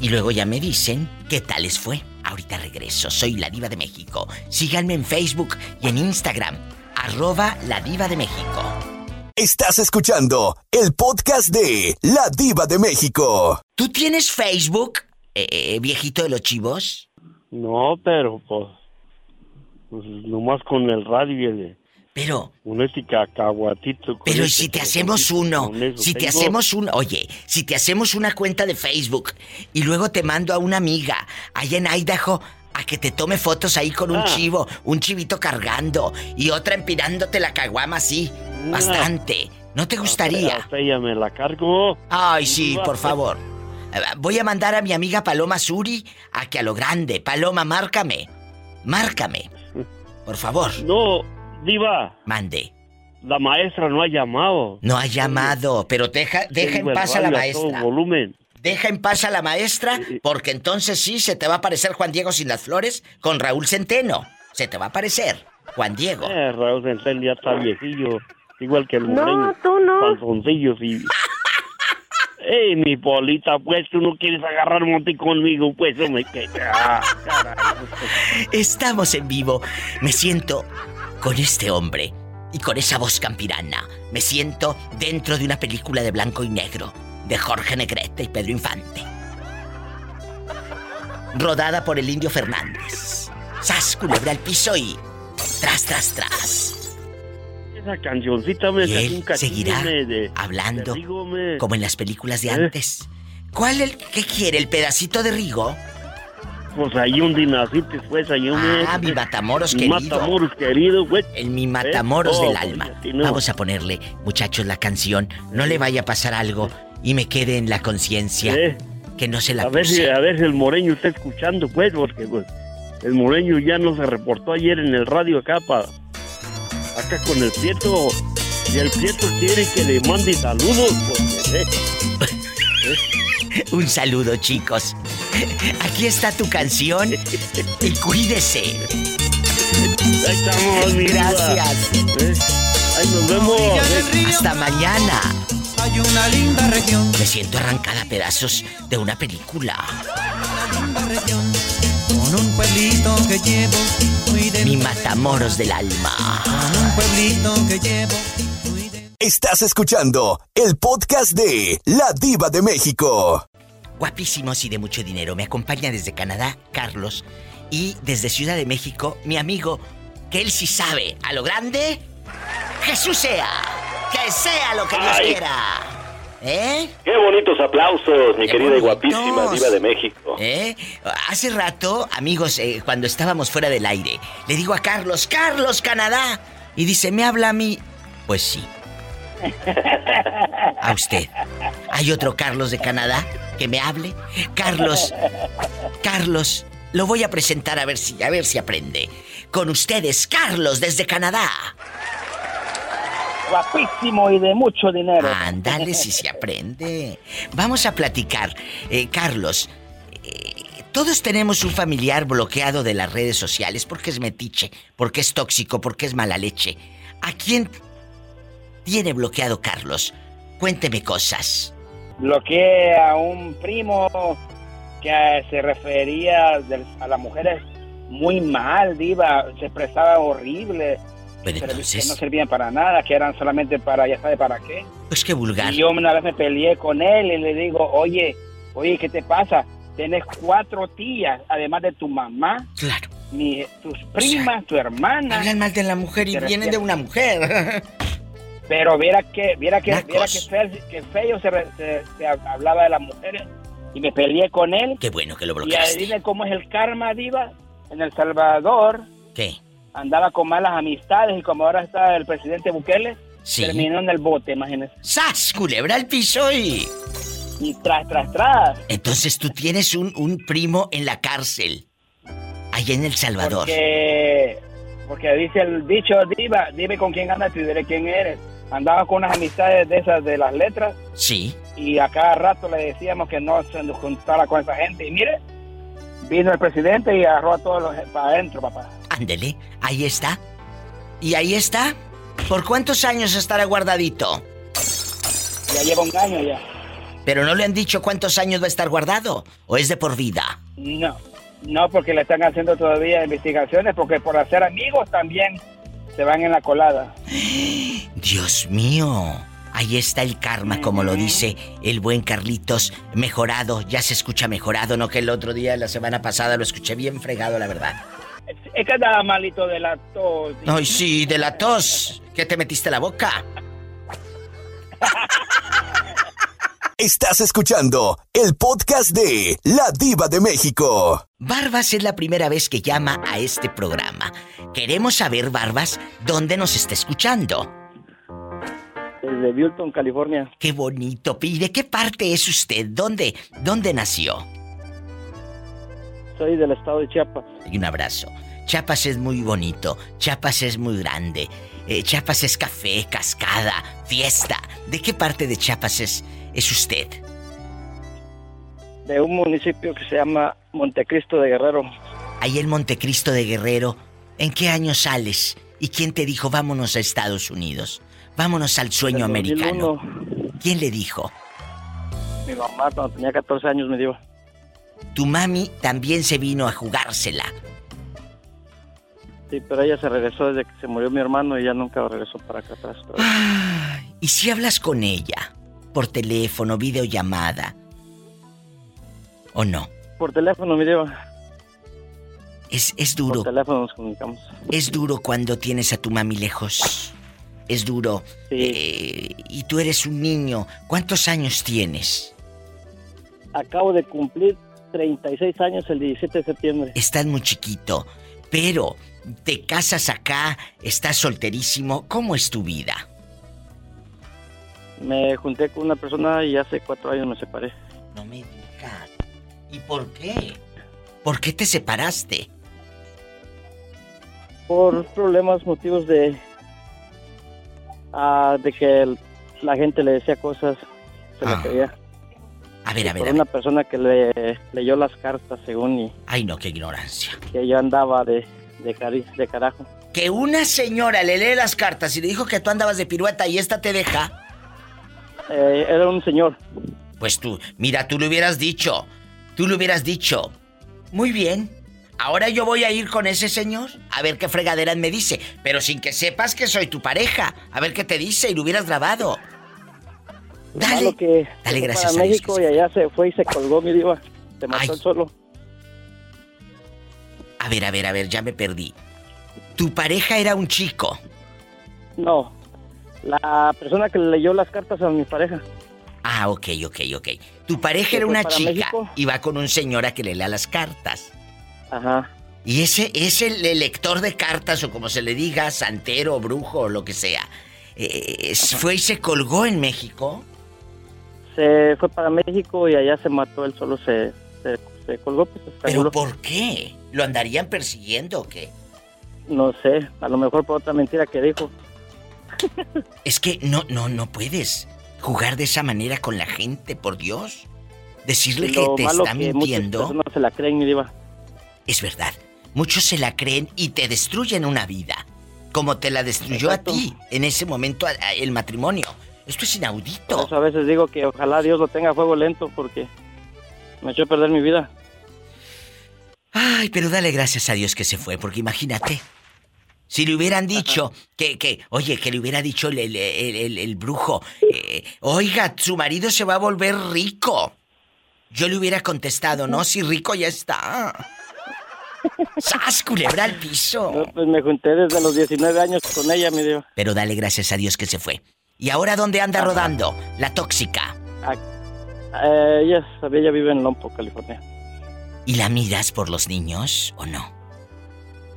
Y luego ya me dicen qué tal les fue. Ahorita regreso. Soy la diva de México. Síganme en Facebook y en Instagram. Arroba la diva de México. Estás escuchando el podcast de La Diva de México. ¿Tú tienes Facebook? eh, eh, viejito de los chivos? No, pero pues, pues nomás con el radio y el... Pero... Un este cacahuatito. con Pero ¿y este si te hacemos uno? Si te hacemos un... Oye, si te hacemos una cuenta de Facebook y luego te mando a una amiga allá en Idaho a que te tome fotos ahí con un Ah. chivo, un chivito cargando y otra empinándote la caguama así, bastante. ¿No te gustaría? Hasta ella me la cargo. Ay, sí, por favor. Voy a mandar a mi amiga Paloma Suri a que a lo grande. Paloma, márcame. Márcame. Por favor. No, Diva. Mande. La maestra no ha llamado. No ha llamado, pero deja, deja en paz a la todo maestra. volumen. Deja en paz a la maestra, porque entonces sí se te va a aparecer Juan Diego sin las flores con Raúl Centeno. Se te va a aparecer, Juan Diego. Eh, Raúl Centeno ya está viejillo. Igual que el No, moreño. tú no. Y... Ey, mi polita, pues tú no quieres agarrar monte conmigo, pues no me. Ah. Estamos en vivo. Me siento con este hombre y con esa voz campirana. Me siento dentro de una película de blanco y negro de Jorge Negrete y Pedro Infante. Rodada por el indio Fernández. Sas, culebra al piso y. Tras, tras, tras. Esa cancioncita me Y él un seguirá de- de- hablando de como en las películas de ¿Eh? antes. ¿Cuál el qué quiere? ¿El pedacito de Rigo? Pues ahí un dinacite, pues ahí un... Ah, mi Matamoros querido. Matamoros querido. El mi Matamoros ¿Eh? del Oh, alma. no. Vamos a ponerle, muchachos, la canción. No le vaya a pasar algo y me quede en la conciencia ¿Eh? que no se la A ver, si, a ver si el moreño está escuchando, pues, porque pues, el moreño ya no se reportó ayer en el radio acá para acá con el Prieto. Y el Prieto quiere que le mande saludos, pues, eh. Un saludo, chicos. Aquí está tu canción y cuídese. Ahí estamos, mi. Gracias. ¿Eh? Ahí nos vemos. ¿eh? Hasta mañana. Hay una linda región, Me siento arrancada a pedazos de una película. con un pueblito que llevo muy de Mi Matamoros del alma. un pueblito que llevo. Estás escuchando el podcast de La Diva de México. Guapísimos y de mucho dinero. Me acompaña desde Canadá, Carlos. Y desde Ciudad de México, mi amigo, que él sí sabe, a lo grande, Jesús sea. Que sea lo que Dios Ay. quiera. ¿Eh? Qué bonitos aplausos, mi Qué querida y guapísima diva de México. ¿Eh? Hace rato, amigos, eh, cuando estábamos fuera del aire, le digo a Carlos, Carlos, Canadá. Y dice, ¿me habla a mí? Pues sí. A usted. ¿Hay otro Carlos de Canadá que me hable? Carlos, Carlos, lo voy a presentar a ver si, a ver si aprende. Con ustedes, Carlos desde Canadá. Guapísimo y de mucho dinero. Ándale si se aprende. Vamos a platicar. Eh, Carlos, eh, todos tenemos un familiar bloqueado de las redes sociales porque es metiche, porque es tóxico, porque es mala leche. ¿A quién tiene bloqueado Carlos? Cuénteme cosas. Bloqueé a un primo que se refería a las mujeres muy mal, diva. Se expresaba horrible. Pero entonces- no servían para nada, que eran solamente para, ya sabe para qué. Pues qué vulgar. Y yo una vez me peleé con él y le digo, oye, oye, ¿qué te pasa? Tienes cuatro tías, además de tu mamá. Claro. Mi, tus primas, tu hermana. Hablan mal de la mujer y vienen de una mujer. Pero viera que, viera que, viera que, feo, que feo se, re- se- se hablaba de las mujeres y me peleé con él. Qué bueno que lo Y bloqueaste. adivine cómo es el karma, diva. En El Salvador ¿Qué? Andaba con malas amistades y como ahora está el presidente Bukele, Sí. terminó en el bote, imagínese. ¡Sas! Culebra al piso y. Y tras, tras, tras. Entonces tú tienes un, un primo en la cárcel. Allá en El Salvador. Porque, porque dice el dicho, diva, dime con quién andas y diré quién eres. Andaba con unas amistades de esas de las letras Sí. y a cada rato le decíamos que no se nos juntara con esa gente. Y mire, vino el presidente y agarró a todos los para adentro, papá. Ándele, ahí está. Y ahí está. ¿Por cuántos años estará guardadito? Ya lleva un año ya. Pero no le han dicho cuántos años va a estar guardado. ¿O es de por vida? No, no, porque le están haciendo todavía investigaciones, porque por hacer amigos también se van en la colada. Dios mío. Ahí está el karma, como lo dice el buen Carlitos, mejorado, ya se escucha mejorado, no que el otro día, la semana pasada, lo escuché bien fregado, la verdad. Es que andaba malito de la tos. Ay, sí, de la tos. ¿Qué te metiste la boca? Estás escuchando el podcast de La Diva de México. Barbas es la primera vez que llama a este programa. Queremos saber, Barbas, dónde nos está escuchando. Desde Bulton, California. Qué bonito. ¿Y de qué parte es usted? ¿Dónde, dónde nació? Soy del estado de Chiapas. Y un abrazo. Chiapas es muy bonito. Chiapas es muy grande. Eh, Chiapas es café, cascada, fiesta. ¿De qué parte de Chiapas es, es usted? De un municipio que se llama Montecristo de Guerrero. Ahí en Montecristo de Guerrero. ¿En qué año sales? ¿Y quién te dijo vámonos a Estados Unidos? Vámonos al sueño americano. 2001. ¿Quién le dijo? Mi mamá cuando tenía 14 años me dio. Tu mami también se vino a jugársela. Sí, pero ella se regresó desde que se murió mi hermano y ya nunca regresó para acá atrás. ¿Y si hablas con ella? Por teléfono, videollamada. ¿O no? Por teléfono, mi diva. Es, es duro. Por teléfono nos comunicamos. Es duro cuando tienes a tu mami lejos. Es duro. Eh, y tú eres un niño. ¿Cuántos años tienes? Acabo de cumplir 36 años el 17 de septiembre. Estás muy chiquito. Pero te casas acá, estás solterísimo. ¿Cómo es tu vida? Me junté con una persona y hace cuatro años me separé. No me digas. ¿Y por qué? ¿Por qué te separaste? Por problemas, motivos de... ah, de que el- la gente le decía cosas, se Ah. le creía. A ver, a ver, Por a una persona que le leyó las cartas según y Ay, no, qué ignorancia. que yo andaba de, de, cari- de carajo. Que una señora le lee las cartas y le dijo que tú andabas de pirueta y esta te deja. Eh, era un señor. Pues tú, mira, tú le hubieras dicho. Tú le hubieras dicho. Muy bien. Ahora yo voy a ir con ese señor a ver qué fregaderas me dice. Pero sin que sepas que soy tu pareja. A ver qué te dice y lo hubieras grabado. Dale, que dale fue gracias para a Dios México y allá se fue y se colgó mi diva. Se mató él solo. A ver, a ver, a ver, ya me perdí. Tu pareja era un chico. No, la persona que le leyó las cartas a mi pareja. Ah, ok, ok, ok. Tu pareja ¿Se era una chica México? y va con un señor a que le lea las cartas. Ajá. Y ese es el lector de cartas o como se le diga, santero, brujo o lo que sea. eh, fue y se colgó en México. Se fue para México y allá se mató, él solo se, se, se colgó. Pues, se ¿Pero por qué? ¿Lo andarían persiguiendo o qué? No sé, a lo mejor por otra mentira que dijo. Es que no, no, no puedes jugar de esa manera con la gente, por Dios. Decirle que Lo te malo está que mintiendo. Personas se la creen, mi diva. Es verdad. Muchos se la creen y te destruyen una vida. Como te la destruyó Exacto. a ti en ese momento el matrimonio. Esto es inaudito. Por eso a veces digo que ojalá Dios lo tenga a fuego lento porque me echó a perder mi vida. Ay, pero dale gracias a Dios que se fue, porque imagínate. Si le hubieran dicho que, que, oye, que le hubiera dicho el, el- el- brujo, eh, oiga, su marido se va a volver rico. Yo le hubiera contestado, no, si rico ya está. ¡Sas, culebra al piso! No, pues me junté desde los 19 años con ella, mi diva. Pero dale gracias a Dios que se fue. ¿Y ahora dónde anda rodando? La tóxica. Eh, ella, vive en Lompo, California. ¿Y la miras por los niños o no?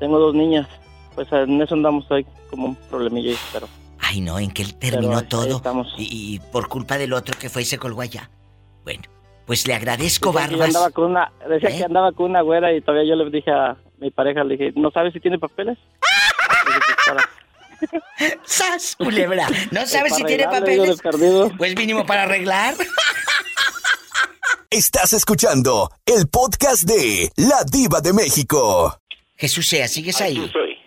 Tengo dos niñas. Pues en eso andamos hoy como un problemilla, ahí, pero... Ay, no, en que él terminó ahí todo. estamos. Y, y por culpa del otro que fue y se colgó allá. Bueno, pues le agradezco, Decía que Barbas. andaba con una, decía ¿Eh? que andaba con una güera y todavía yo le dije a mi pareja, le dije, ¿no sabes si tiene papeles? Dije, "Pues, para- ¡Sas, culebra! ¿No Pues sabes si tiene papeles? Pues mínimo para arreglar. Estás escuchando el podcast de La Diva de México. Jesús sea, ¿sigues ahí? Aquí soy.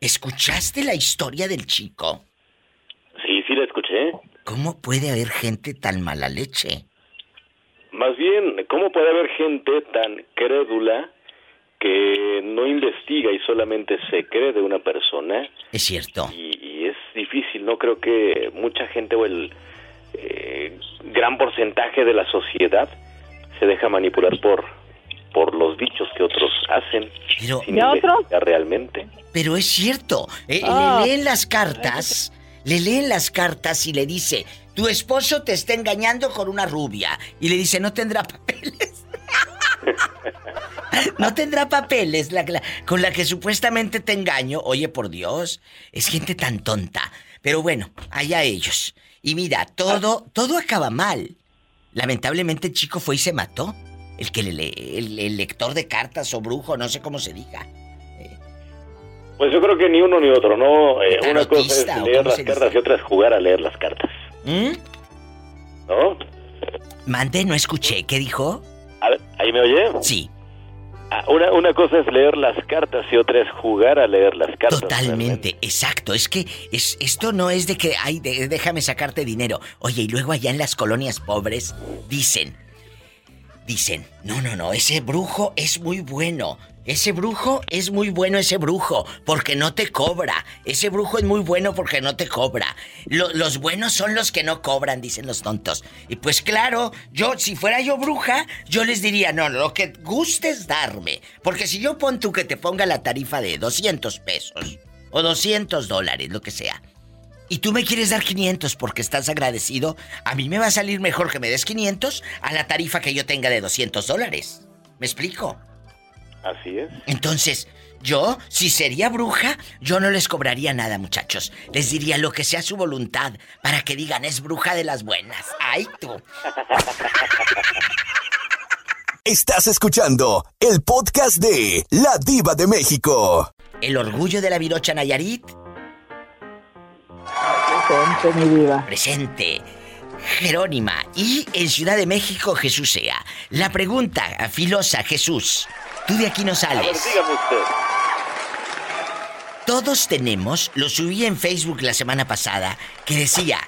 ¿Escuchaste la historia del chico? Sí, sí la escuché. ¿Cómo puede haber gente tan mala leche? Más bien, ¿cómo puede haber gente tan crédula que no investiga y solamente se cree de una persona? Es cierto. Y, y es difícil, no creo que mucha gente o el eh, gran porcentaje de la sociedad se deja manipular por por los dichos que otros hacen Pero- sin ¿De otros? investigar realmente. Pero es cierto. eh, Ah. Le leen las cartas. Le leen las cartas y le dice, tu esposo te está engañando con una rubia. Y le dice, no tendrá papeles. No tendrá papeles la- la- con la que supuestamente te engaño. Oye, por Dios, es gente tan tonta. Pero bueno, allá ellos. Y mira, todo, todo acaba mal. Lamentablemente el chico fue y se mató. El que le el, el lector de cartas o brujo, no sé cómo se diga. Pues yo creo que ni uno ni otro, ¿no? Eh, una cosa es ¿o leer las cartas y otra es jugar a leer las cartas, ¿Mm? ¿no? Mande, no escuché. ¿Qué dijo? ¿Ahí me oye? Sí. Ah, Una, una cosa es leer las cartas y otra es jugar a leer las cartas. Totalmente, exacto. Es que es, esto no es de que, ay, de- déjame sacarte dinero. Oye, y luego allá en las colonias pobres dicen, dicen, no, no, no, ese brujo es muy bueno. Ese brujo es muy bueno, ese brujo, porque no te cobra. Ese brujo es muy bueno porque no te cobra. Lo- los buenos son los que no cobran, dicen los tontos. Y pues claro, yo, si fuera yo bruja, yo les diría, no, lo que gustes darme. Porque si yo pon tú que te ponga la tarifa de 200 pesos, o 200 dólares, lo que sea, y tú me quieres dar 500 porque estás agradecido, a mí me va a salir mejor que me des 500 a la tarifa que yo tenga de 200 dólares. ¿Me explico? Así es. Entonces, yo, si sería bruja, yo no les cobraría nada, muchachos. Les diría lo que sea su voluntad para que digan es bruja de las buenas. ¡Ay, tú! Estás escuchando el podcast de La Diva de México. El orgullo de la Virocha Nayarit. Presente, mi diva. Presente. Jerónima. Y en Ciudad de México, Jesús sea. La pregunta, filosa, Jesús. Tú de aquí no A ver, sales. dígame usted. Todos tenemos, lo subí en Facebook la semana pasada, que decía,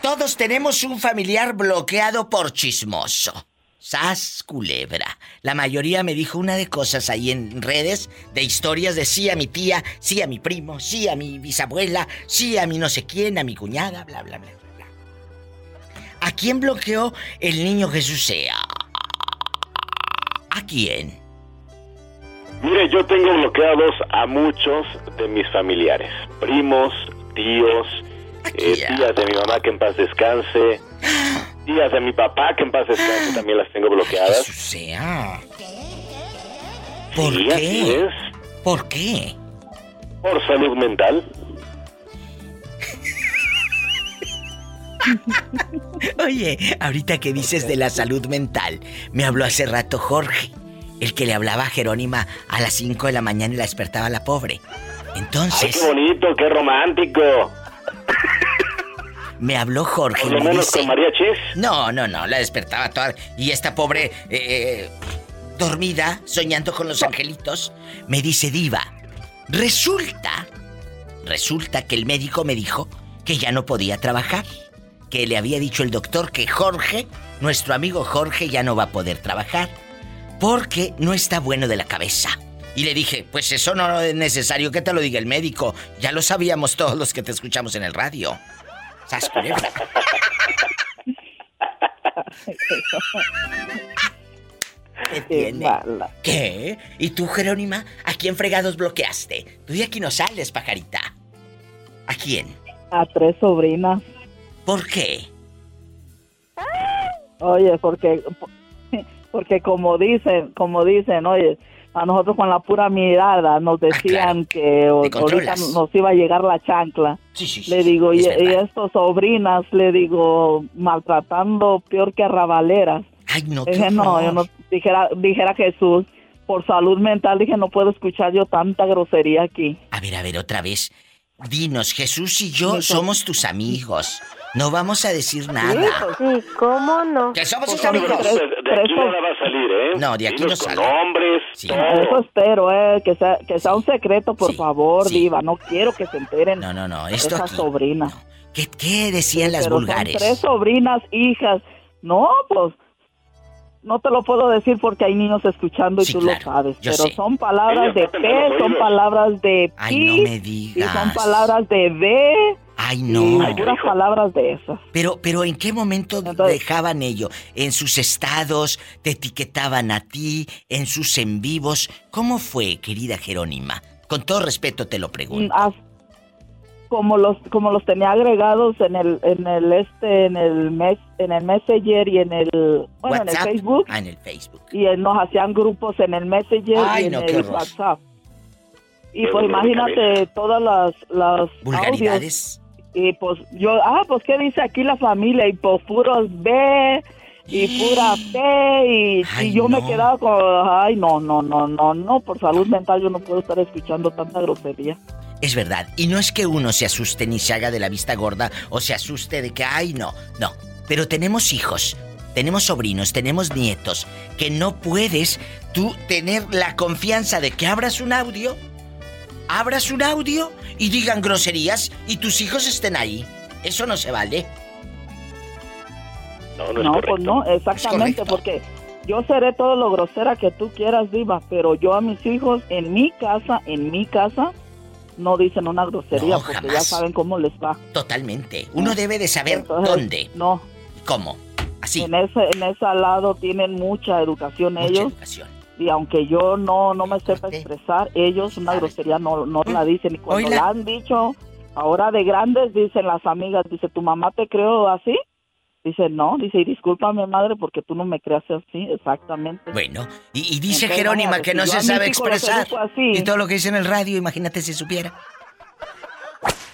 todos tenemos un familiar bloqueado por chismoso. Sas culebra. La mayoría me dijo una de cosas ahí en redes, de historias de sí a mi tía, sí a mi primo, sí a mi bisabuela, sí a mi no sé quién, a mi cuñada, bla, bla, bla, bla. bla. ¿A quién bloqueó el niño Jesús sea? ¿A quién? Mire, yo tengo bloqueados a muchos de mis familiares, primos, tíos, eh, tías de mi mamá que en paz descanse, tías de mi papá que en paz descanse también las tengo bloqueadas. sea. ¿Por Sí, qué? así es. ¿Por qué? Por salud mental. Oye, ahorita que dices de la salud mental, me habló hace rato Jorge, el que le hablaba a Jerónima a las 5 de la mañana y la despertaba la pobre. Ay, Entonces, qué bonito, qué romántico. me habló Jorge y Por lo me menos dice... con mariachis. No, no, no, la despertaba toda... Y esta pobre, eh, eh, dormida, soñando con los angelitos, me dice, diva, resulta, resulta que el médico me dijo que ya no podía trabajar. Que le había dicho el doctor que Jorge, nuestro amigo Jorge, ya no va a poder trabajar. Porque no está bueno de la cabeza. Y le dije, pues eso no es necesario que te lo diga el médico. Ya lo sabíamos todos los que te escuchamos en el radio. Sas culebra. ¿Qué tiene? ¿Qué? ¿Y tú, Jerónima? ¿A quién fregados bloqueaste? Tú de aquí no sales, pajarita. ¿A quién? A tres sobrinas. ¿Por qué? Oye, porque porque como dicen, como dicen, oye, a nosotros con la pura mirada nos decían que o- ahorita controlas. nos iba a llegar la chancla. le digo, y, es y verdad. estos sobrinas, le digo, maltratando peor que arrabaleras. Ay, no, Dije, no, yo no, dijera, dijera Jesús, por salud mental, dije, no puedo escuchar yo tanta grosería aquí. A ver, a ver, otra vez. Dinos, Jesús y yo somos tus amigos. No vamos a decir nada. Sí, ¿cómo no? Que somos sus Porque amigos. De aquí nada va a salir, ¿eh? No, de aquí Dinos no con sale. nombres, todo. Eso espero, eh, que sea, que sea un secreto, por favor, diva. No quiero que se enteren. No, no, no, esto Esas aquí. sobrinas. ¿Qué, qué decían las Pero son vulgares? tres sobrinas, hijas. No, pues no te lo puedo decir porque hay niños escuchando y Sí, tú claro, lo sabes. yo Pero sé. son palabras de P, son palabras de Ay, no me y digas. son palabras de B. Ay, no. Y puras palabras de esas. Pero, pero ¿en qué momento dejaban ello? ¿En sus estados? ¿Te etiquetaban a ti? ¿En sus en vivos? ¿Cómo fue, querida Jerónima? Con todo respeto te lo pregunto. Mm, as- como los como los tenía agregados en el en el este en el mes en el Messenger y en el bueno en el. Facebook Ah, en el Facebook. y nos hacían grupos en el Messenger Ay, y en no, qué el horror. WhatsApp. Y pues imagínate todas las las Vulgaridades. audios. Y pues yo ah pues qué dice aquí la familia y pues puros B y pura P y, y yo me quedaba con ay no no no no no por salud mental yo no puedo estar escuchando tanta grosería. Es verdad. Y no es que uno se asuste ni se haga de la vista gorda o se asuste de que, ay, no, no. Pero tenemos hijos, tenemos sobrinos, tenemos nietos, que no puedes tú tener la confianza de que abras un audio, abras un audio y digan groserías y tus hijos estén ahí. Eso no se vale. No, no, No, pues no, exactamente, porque yo seré todo lo grosera que tú quieras, Diva, pero yo a mis hijos en mi casa, en mi casa, no dicen una grosería No, porque ya saben cómo les va. Totalmente. Uno debe de saber Entonces, dónde, No. cómo. Así. En ese, en ese lado tienen mucha educación ellos. educación. Y aunque yo no, no me sepa expresar, ellos una grosería no, no la dicen. Y cuando la han dicho, ahora de grandes, dicen las amigas, dice, ¿tu mamá te creó así? Dice, no, dice, y discúlpame madre porque tú no me creas así, exactamente. Bueno, y, y dice Entonces, Jerónima que no se sabe expresar. Y todo lo que dice en el radio, imagínate si supiera.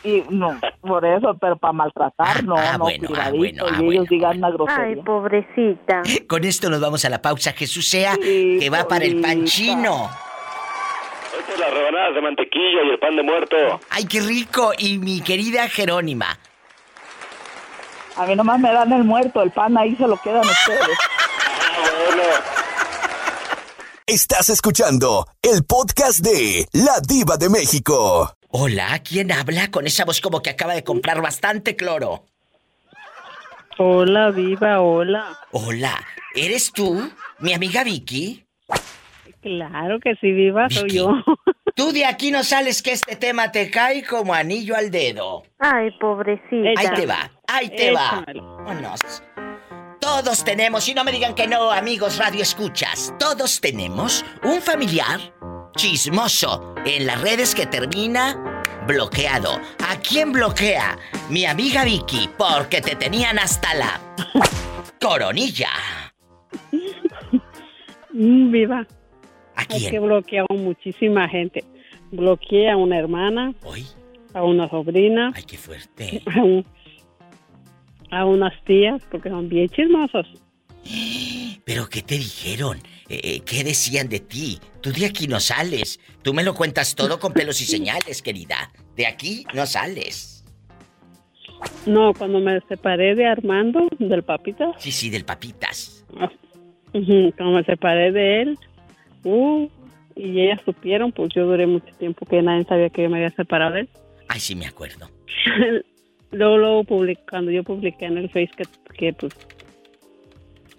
Y no, por eso, pero para maltratar, no, ah, no, bueno, ah, bueno, ah, y ellos bueno, digan una grosería. Ay, pobrecita. Con esto nos vamos a la pausa. Jesús sea que va para el pan chino. Estas las rebanadas de mantequilla y el pan de muerto. ¡Ay, qué rico! Y mi querida Jerónima. A mí nomás me dan el muerto, el pan ahí se lo quedan ustedes. Estás escuchando el podcast de La Diva de México. Hola, ¿quién habla con esa voz como que acaba de comprar bastante cloro? Hola, viva, hola. Hola, ¿eres tú, mi amiga Vicky? Claro que sí, viva, soy yo. Tú de aquí no sales que este tema te cae como anillo al dedo. Ay, pobrecita. Ahí te va, ahí te va. Vámonos. Todos tenemos, y no me digan que no, amigos radio escuchas, todos tenemos un familiar chismoso en las redes que termina bloqueado. ¿A quién bloquea? Mi amiga Vicky, porque te tenían hasta la coronilla. Mm, viva. ¿A Es quién? que bloqueado muchísima gente. Bloqueé a una hermana, a una sobrina, Ay, qué fuerte. a, un- a unas tías, porque son bien chismosos. ¿Pero qué te dijeron? Eh, eh, ¿Qué decían de ti? Tú de aquí no sales. Tú me lo cuentas todo con pelos y señales, querida. De aquí no sales. No, cuando me separé de Armando, del papita, Sí, sí, del papitas. ujú, cuando me separé de él, uh, y ellas supieron, pues yo duré mucho tiempo que nadie sabía que yo me había separado de él. Ay, sí me acuerdo. luego, luego public- cuando yo publiqué en el Face que, que, pues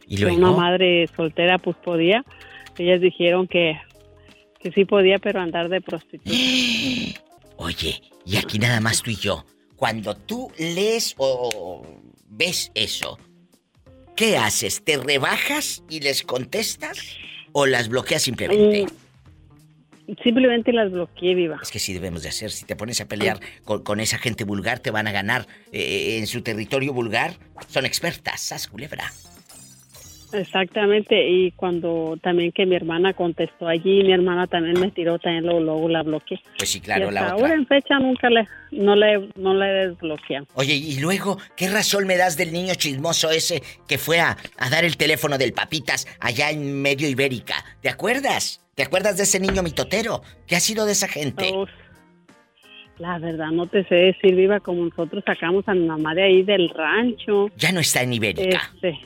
¿Y luego? una madre soltera pues podía, ellas dijeron que, que sí podía, pero andar de prostituta. Oye, y aquí nada más tú y yo. Cuando tú lees o ves eso, ¿qué haces? ¿Te rebajas y les contestas? ¿O las bloqueas simplemente? Simplemente las bloqueé, viva. Es que sí debemos de hacer. Si te pones a pelear con, con esa gente vulgar, te van a ganar eh, en su territorio vulgar. Son expertas, sas culebra. Exactamente, y cuando también que mi hermana contestó allí, mi hermana también me tiró, también luego, luego la bloqueé. Pues sí, y claro, hasta la ahora otra. en fecha nunca le, no le, no le he desbloqueado. Oye, y luego, ¿qué razón me das del niño chismoso ese que fue a, a dar el teléfono del Papitas allá en medio Ibérica? ¿Te acuerdas? ¿Te acuerdas de ese niño mitotero? ¿Qué ha sido de esa gente? Oh, La verdad, no te sé decir, viva, como nosotros sacamos a mi mamá de ahí del rancho. Ya no está en Ibérica. Este,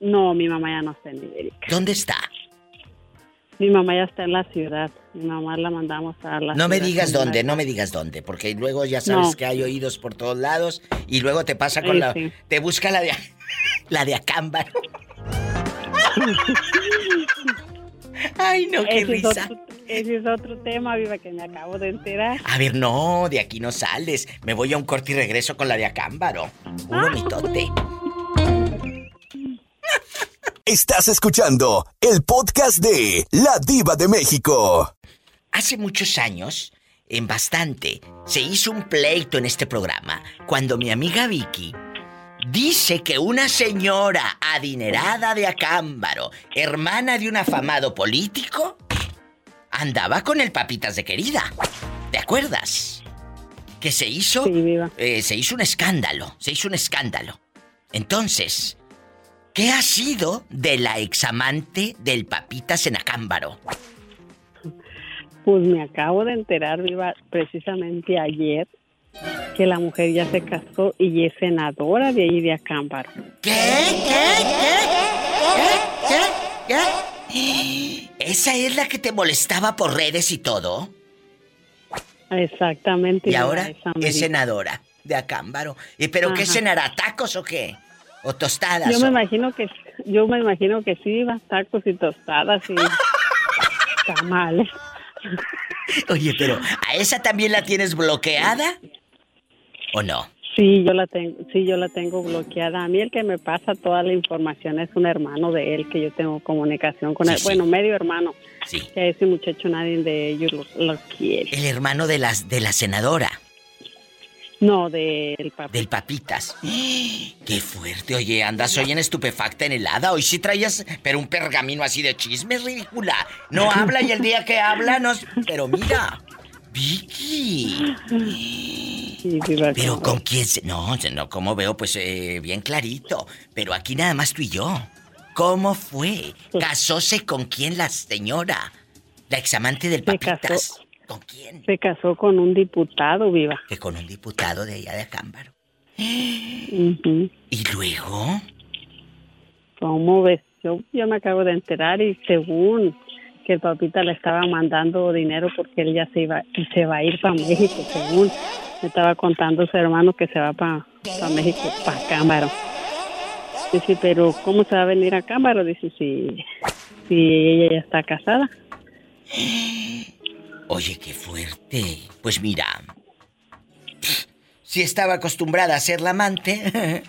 no, mi mamá ya no está en Ibérica. ¿Dónde está? Mi mamá ya está en la ciudad. Mi mamá la mandamos a la No me digas dónde, no me digas dónde, porque luego ya sabes No. que hay oídos por todos lados y luego te pasa con Sí, la... sí. Te busca la de... la de Acámbaro. Ay, no, qué Ese es risa. otro- Ese es otro tema, viva, que me acabo de enterar. A ver, no, de aquí no sales. Me voy a un corte y regreso con la de Acámbaro. Un bonitote. Estás escuchando el podcast de La Diva de México. Hace muchos años, en bastante, se hizo un pleito en este programa cuando mi amiga Vicky dice que una señora adinerada de Acámbaro, hermana de un afamado político, andaba con el papitas de querida. ¿Te acuerdas? Que se hizo. eh, se hizo un escándalo. Se hizo un escándalo. Entonces, ¿qué ha sido de la examante del papitas en Acámbaro? Pues me acabo de enterar, viva, precisamente ayer, que la mujer ya se casó y es senadora de ahí de Acámbaro. ¿Qué? ¿Qué? ¿Qué? ¿Qué? ¿Qué? ¿Esa es la que te molestaba por redes y todo? Exactamente. Y ahora es senadora de Acámbaro. ¿Y pero qué cenará? ¿Tacos o qué? ¿O tostadas? Yo me o- imagino que yo me imagino que sí, iba tacos y tostadas y tamales. Oye, pero ¿a esa también la tienes bloqueada? ¿O no? Sí, yo la tengo, sí, yo la tengo bloqueada. A mí el que me pasa toda la información es un hermano de él que yo tengo comunicación con Sí, él. sí. Bueno, medio hermano. Sí. Que a ese muchacho nadie de ellos lo, lo quiere. El hermano de las de la senadora, No, del papá. del papitas. Qué fuerte, oye, andas hoy en estupefacta en helada. Hoy sí traías, pero un pergamino así de chisme ridícula. No habla y el día que habla nos. Pero mira, Vicky. Pero con quién se. No, no, como veo, pues eh, bien clarito. Pero aquí nada más tú y yo. ¿Cómo fue? ¿Casóse con quién la señora? La examante del Se papitas. casó. Se casó con un diputado, viva. Que con un diputado de allá de Acámbaro. ¿Y luego? ¿Cómo ves? Yo, yo me acabo de enterar y según que el papita le estaba mandando dinero porque él ya se iba se va a ir para México, según me estaba contando su hermano que se va para México, para Cámbaro. Dice, pero ¿cómo se va a venir a Cámbaro? Dice, si, si ella ya está casada. Oye, qué fuerte. Pues mira. Si estaba acostumbrada a ser la amante.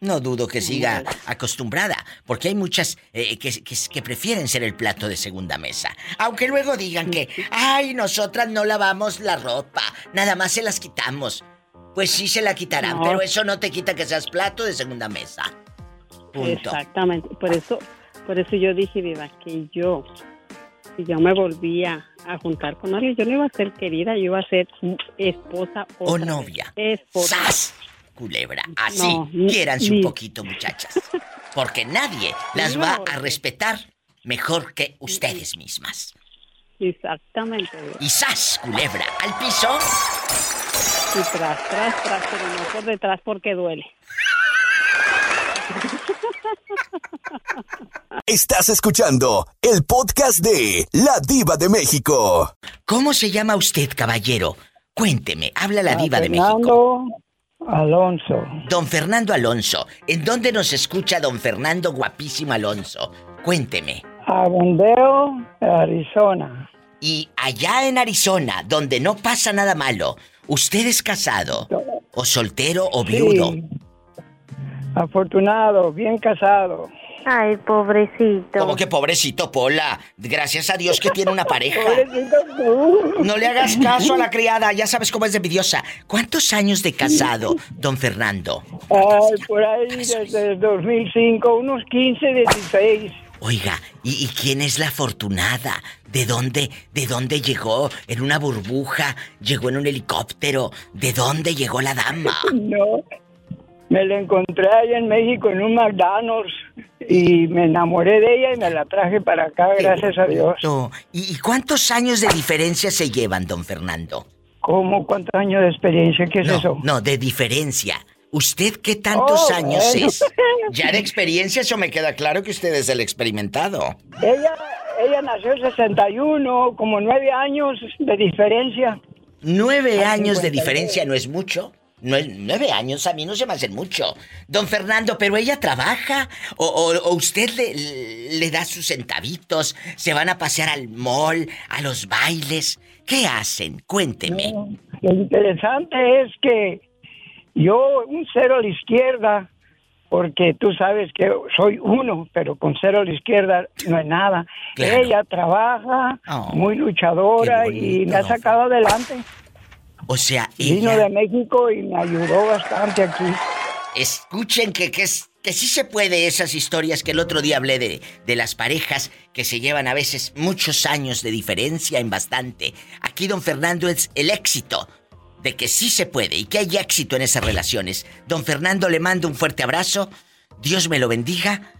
No dudo que siga acostumbrada, porque hay muchas eh, que, que- que prefieren ser el plato de segunda mesa. Aunque luego digan que, ay, nosotras no lavamos la ropa, nada más se las quitamos. Pues sí se la quitarán, No. pero eso no te quita que seas plato de segunda mesa. Punto. Exactamente. Por eso, por eso yo dije, Viva, que yo, si yo me volvía a juntar con alguien, yo no iba a ser querida, yo iba a ser esposa O novia. Esposa. ¡Sas! Culebra. Así, No, ni- quiéranse un poquito, muchachas. Porque nadie las va a respetar mejor que ustedes mismas. Exactamente. Y ¡sas! Culebra. Al piso. Y tras, tras, tras, pero no por detrás porque duele. Estás escuchando el podcast de La Diva de México. ¿Cómo se llama usted, caballero? Cuénteme, habla la diva de México. Fernando Alonso. Don Fernando Alonso. ¿En dónde nos escucha don Fernando guapísimo Alonso? Cuénteme. Abondeo, Arizona. Y allá en Arizona, donde no pasa nada malo, ¿usted es casado? ¿O soltero o viudo? Sí. Afortunado, bien casado. Ay, pobrecito. Como que pobrecito Pola. Gracias a Dios que tiene una pareja. Pobrecito tú. No le hagas caso a la criada, ya sabes cómo es de envidiosa. ¿Cuántos años de casado, don Fernando? Ay, por ahí desde el 2005, unos 15, 16. Oiga, ¿y, y quién es la afortunada? ¿De dónde, de dónde llegó? ¿En una burbuja? ¿Llegó en un helicóptero? ¿De dónde llegó la dama? No, me la encontré allá en México en un McDonald's y me enamoré de ella y me la traje para acá, gracias a Dios. ¿Y, cuántos años de diferencia se llevan, don Fernando? ¿Cómo? ¿Cuántos años de experiencia? ¿Qué es no, eso? No, de diferencia. ¿Usted qué tantos Oh, años bueno. es? Ya de experiencia, eso me queda claro que usted es el experimentado. Ella, ella nació en 61, como nueve años de diferencia. ¿Nueve años de 59. diferencia no es mucho? Nue- nueve años a mí no se me hacen mucho. Don Fernando, pero ella trabaja o, o- o usted le, le da sus centavitos, se van a pasear al mall, a los bailes. ¿Qué hacen? Cuénteme. Lo interesante es que yo un cero a la izquierda, porque tú sabes que soy uno, pero con cero a la izquierda no es nada. Claro. Ella trabaja, Oh, muy luchadora y me ha sacado adelante. O sea, Vino ella... de México y me ayudó bastante aquí. Escuchen que, que, es- que sí se puede esas historias que el otro día hablé de, de las parejas que se llevan a veces muchos años de diferencia en bastante. Aquí don Fernando es el éxito de que sí se puede y que hay éxito en esas relaciones. Don Fernando le mando un fuerte abrazo, Dios me lo bendiga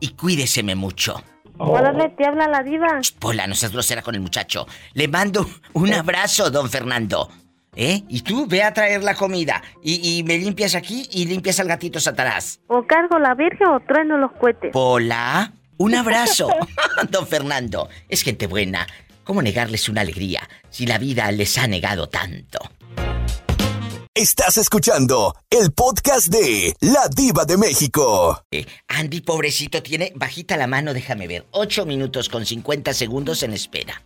y cuídeseme mucho. Órale, te habla la diva. Pola, no seas grosera con el muchacho. Le mando un abrazo, don Fernando. ¿Eh? Y tú ve a traer la comida. Y, y me limpias aquí y limpias al gatito Satanás. O cargo la virgen o trueno los cohetes. Pola, un abrazo. don Fernando, es gente buena. ¿Cómo negarles una alegría si la vida les ha negado tanto? Estás escuchando el podcast de La Diva de México. Eh, Andy, pobrecito, tiene bajita la mano, déjame ver. 8 minutos con 50 segundos en espera.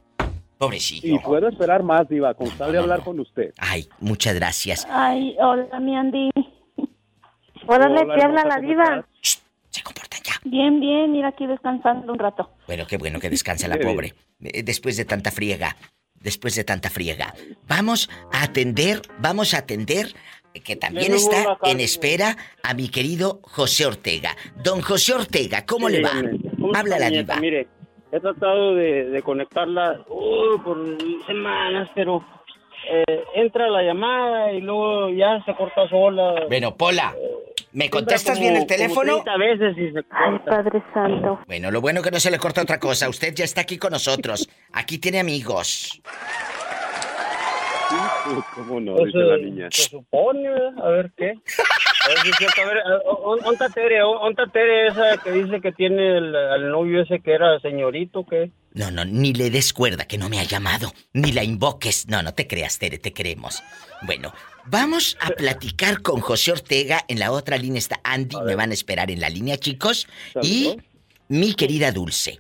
Pobrecito. Y puedo esperar más, Diva, con de hablar con usted. Ay, muchas gracias. Ay, hola, mi Andy. Órale, Hola, te habla la ¿cómo diva. Bien, bien, mira aquí descansando un rato. Bueno, qué bueno que descansa la pobre. eh, Después de tanta friega. Después de tanta friega. Vamos a atender, vamos a atender, eh, que también está en espera a mi querido José Ortega. Don José Ortega, ¿cómo le va? Dígame, ¿cómo Habla la diva. Mire, he tratado de, de conectarla uy, por semanas, pero eh, entra la llamada y luego ya se corta sola. Bueno, Pola, ¿me Entra contestas como- bien el como teléfono? 30 veces y se Ay. Padre Santo. Bueno, lo bueno que no se le corta otra cosa. Usted ya está aquí con nosotros. Aquí tiene amigos. ¿Cómo no? Pues, Dice la eh, niña. Se supone. A ver qué. A ver si es cierto. A ver, ¿onta Tere? ¿Onta Tere esa que dice que tiene el, al novio ese que era señorito? ¿Qué? No, no, ni le des cuerda que no me ha llamado. Ni la invoques. No, no te creas, Tere, te queremos. Bueno, vamos a platicar con José Ortega. En la otra línea está Andy. Me van a esperar en la línea, chicos. Y mi querida Dulce.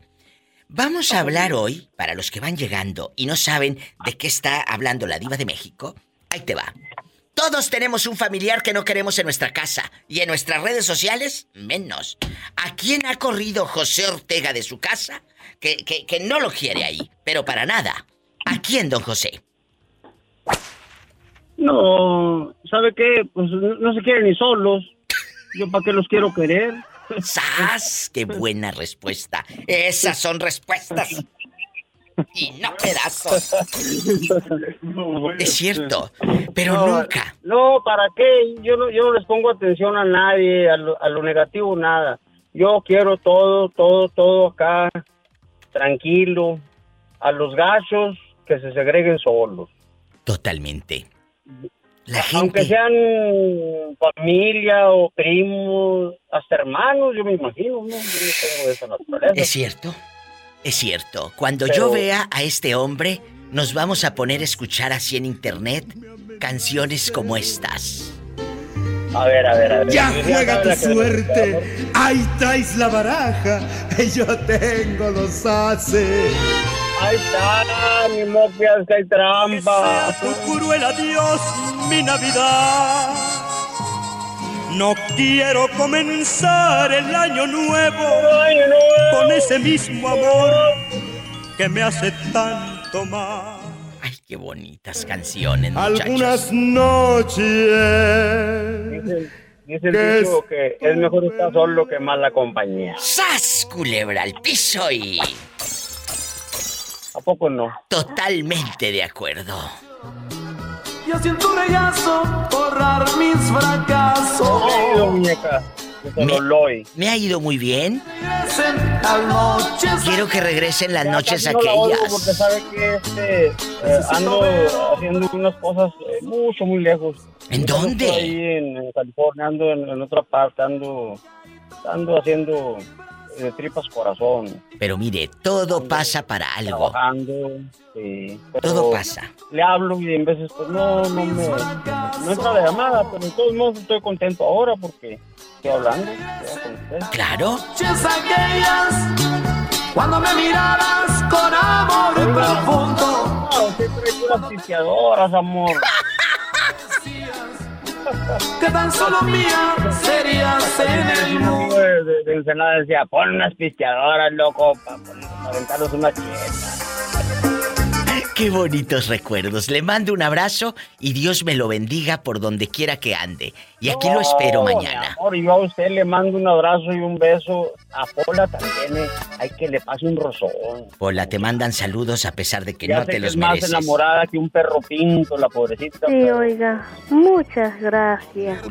Vamos a hablar hoy, para los que van llegando y no saben de qué está hablando la diva de México, ahí te va. Todos tenemos un familiar que no queremos en nuestra casa y en nuestras redes sociales, menos. ¿A quién ha corrido José Ortega de su casa que, que- no lo quiere ahí? Pero para nada. ¿A quién, don José? No, ¿sabe qué? Pues no, no se quieren ni solos. ¿Yo para qué los quiero querer? ¡Sas! ¡Qué buena respuesta! Esas son respuestas. Y no pedazos. Es cierto, pero No, nunca. No, ¿para qué? Yo no, yo no les pongo atención a nadie, a lo, a lo negativo, nada. Yo quiero todo, todo, todo acá, tranquilo. A los gachos que se segreguen solos. Totalmente. La Aunque sean familia o primos, hasta hermanos, yo me imagino, ¿no? Yo no tengo esa naturaleza. Es cierto, es cierto. Cuando Pero- yo vea a este hombre, nos vamos a poner a escuchar así en internet canciones como estas. A ver, a ver, a ver. Ya juega tu suerte. Ahí traes la baraja. Yo tengo los haces. Ahí está, ni moquias que hay trampa. Tu cruel adiós, mi Navidad. No quiero comenzar el año nuevo con ese mismo amor que me hace tanto mal. Ay, qué bonitas canciones, muchachos. Algunas noches. Dice el ¿Qué dicho que es mejor estar solo que mala compañía. ¡Sas, culebra al piso y... ¿A poco no? Totalmente de acuerdo. Y en tu regazo borrar mis fracasos. muñeca. Me, me ha ido muy bien. Quiero que regresen las noches casi no la aquellas. Porque sabe que este, eh, ando haciendo unas cosas eh, mucho, muy lejos. ¿En Yo dónde? Ahí en, en California, ando en, en otra parte, ando, ando haciendo de tripas corazón. Pero mire, todo pasa para algo. Trabajando, sí, pero Todo pasa. Le hablo y en veces pues no, no me no entra la llamada, pero de todos modos estoy contento ahora porque estoy hablando. Claro. Cuando me mirabas con amor profundo. Pisteadoras, amor. Que tan solo mía serías en el Un amigo de, de, de decía, pon unas pisteadoras, loco, para aventarnos una chieta. Qué bonitos recuerdos. Le mando un abrazo y Dios me lo bendiga por donde quiera que ande. Y aquí lo espero mi mañana. amor, yo a usted le mando un abrazo y un beso. A Pola también eh, hay que le pase un rozón. Hola, te mandan saludos a pesar de que ya no sé te que los es más mereces. enamorada que un perro pinto, la pobrecita. Sí, pero- oiga, muchas gracias.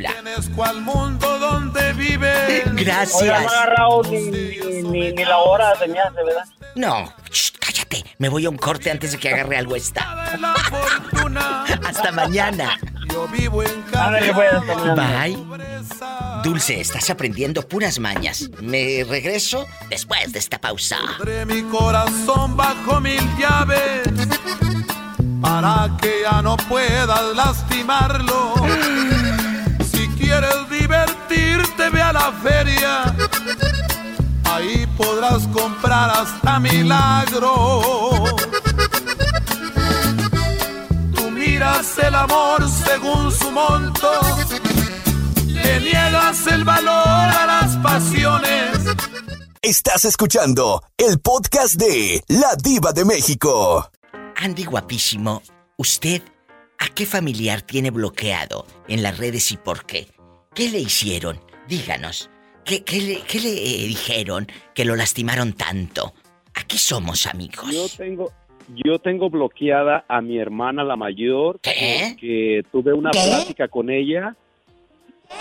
cual mundo donde vives. Gracias. Oiga, no ha agarrado ni, ni, ni- ni la hora de mi hace, ¿verdad? No, cállate. Me voy a un corte antes de que agarre algo esta. Hasta mañana. Yo vivo en. Bye. Dulce, estás aprendiendo puras mañas. Me regreso después de esta pausa. Pondré mi corazón bajo mil llaves para que ya no puedas lastimarlo. Si quieres divertirte, ve a la feria. Podrás comprar hasta milagro. Tú miras el amor según su monto. Le niegas el valor a las pasiones. Estás escuchando el podcast de La Diva de México. Andy guapísimo, ¿usted a qué familiar tiene bloqueado en las redes y por qué? ¿Qué le hicieron? Díganos. ¿Qué, qué le, qué le dijeron que lo lastimaron tanto? Aquí somos amigos. Yo tengo, yo tengo bloqueada a mi hermana la mayor porque tuve una ¿Qué? plática con ella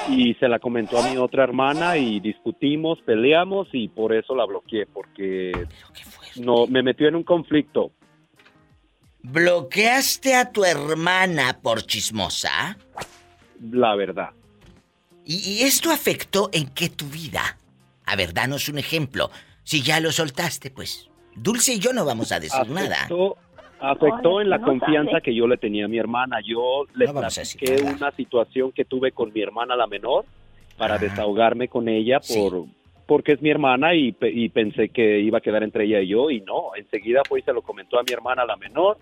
y se la comentó a mi otra hermana y discutimos, peleamos y por eso la bloqueé porque no me metió en un conflicto. ¿Bloqueaste a tu hermana por chismosa? La verdad. ¿Y, y esto afectó en qué tu vida? A ver, danos un ejemplo. Si ya lo soltaste, pues Dulce y yo no vamos a decir nada. Afectó, afectó en la confianza que yo le tenía a mi hermana. Yo le No platiqué una situación que tuve con mi hermana la menor para desahogarme con ella por porque es mi hermana y, pe- y pensé que iba a quedar entre ella y yo y no, enseguida fue y se lo comentó a mi hermana la menor.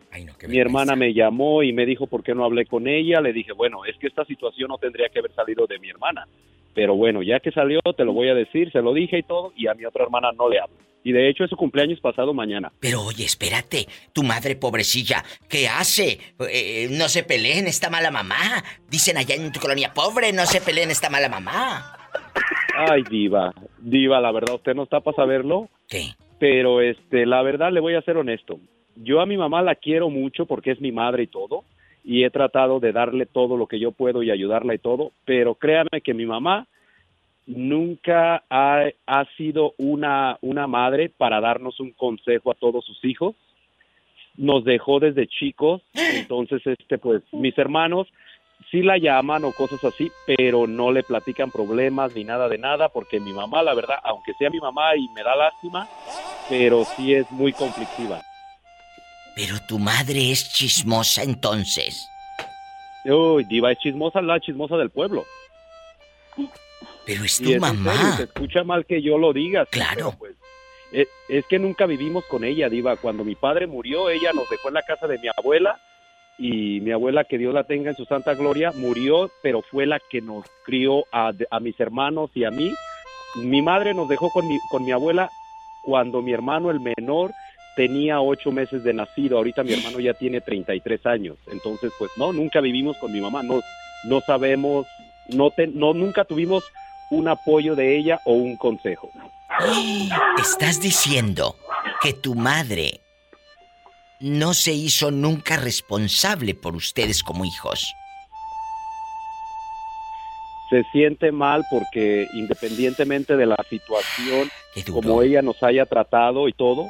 mi hermana me llamó y me dijo por qué no hablé con ella. Le dije, bueno, es que esta situación no tendría que haber salido de mi hermana. Pero bueno, ya que salió, te lo voy a decir, se lo dije y todo, y a mi otra hermana no le hablo. Y de hecho es su cumpleaños pasado mañana. Pero oye, espérate, tu madre pobrecilla, ¿qué hace? Eh, no se peleen, esta mala mamá. Dicen allá en tu colonia, pobre, no se peleen, esta mala mamá. Ay, diva, diva, la verdad, usted no está para saberlo. ¿Qué? Pero, este, la verdad, le voy a ser honesto. Yo a mi mamá la quiero mucho porque es mi madre y todo, y he tratado de darle todo lo que yo puedo y ayudarla y todo, pero créame que mi mamá nunca ha, ha sido una, una madre para darnos un consejo a todos sus hijos. Nos dejó desde chicos, entonces, este, pues, mis hermanos sí la llaman o cosas así, pero no le platican problemas ni nada de nada, porque mi mamá, la verdad, aunque sea mi mamá y me da lástima, pero sí es muy conflictiva. Pero tu madre es chismosa entonces. Uy, diva, es chismosa, la chismosa del pueblo. Pero es tu es mamá. serio, se escucha mal que yo lo diga. Claro. pues, es, es que nunca vivimos con ella, diva. Cuando mi padre murió, ella nos dejó en la casa de mi abuela y mi abuela, que Dios la tenga en su santa gloria, murió, pero fue la que nos crió a, a mis hermanos y a mí. Mi madre nos dejó con mi, con mi abuela cuando mi hermano, el menor, tenía ocho meses de nacido. Ahorita mi hermano ya tiene 33 años. Entonces, pues no, nunca vivimos con mi mamá. No, no sabemos, no, te- no nunca tuvimos un apoyo de ella o un consejo. Estás diciendo que tu madre no se hizo nunca responsable por ustedes como hijos. Se siente mal porque independientemente de la situación, como ella nos haya tratado y todo,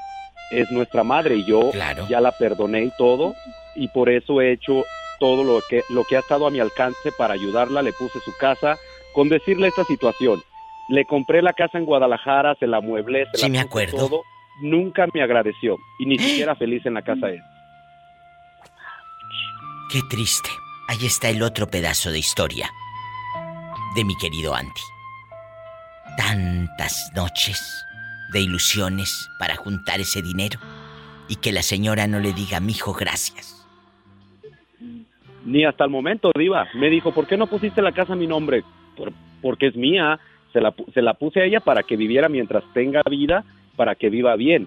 es nuestra madre y yo ya la perdoné y todo y por eso he hecho todo lo que lo que ha estado a mi alcance para ayudarla, le puse su casa con decirle esta situación. Le compré la casa en Guadalajara, se la mueblé, se Sí, la me acuerdo. todo. Nunca me agradeció y ni siquiera feliz en la casa es. Qué triste. Ahí está el otro pedazo de historia de mi querido Andy. Tantas noches de ilusiones para juntar ese dinero y que la señora no le diga, mijo, gracias. Ni hasta el momento, Diva. Me dijo, ¿por qué no pusiste la casa a mi nombre? "Por- porque es mía. Se la, se la puse a ella para que viviera mientras tenga vida, para que viva bien.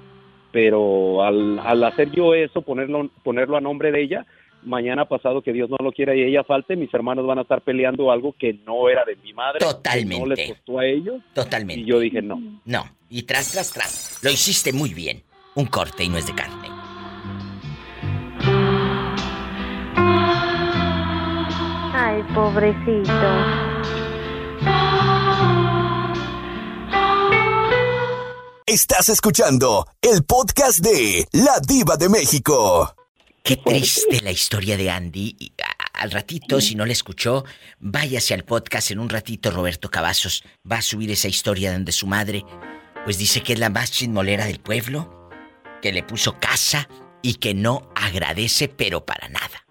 Pero al, al hacer yo eso, ponerlo, ponerlo a nombre de ella, mañana pasado que Dios no lo quiera y ella falte, mis hermanos van a estar peleando algo que no era de mi madre. que no Totalmente. les costó a ellos. Totalmente. Y yo dije, no. No, y tras, tras, tras. Lo hiciste muy bien. Un corte y no es de carne. Ay, pobrecito. Estás escuchando el podcast de La Diva de México. Qué triste la historia de Andy. Al ratito, si no la escuchó, váyase al podcast en un ratito. Roberto Cavazos va a subir esa historia donde su madre, pues dice que es la más chismolera del pueblo, que le puso casa y que no agradece, pero para nada.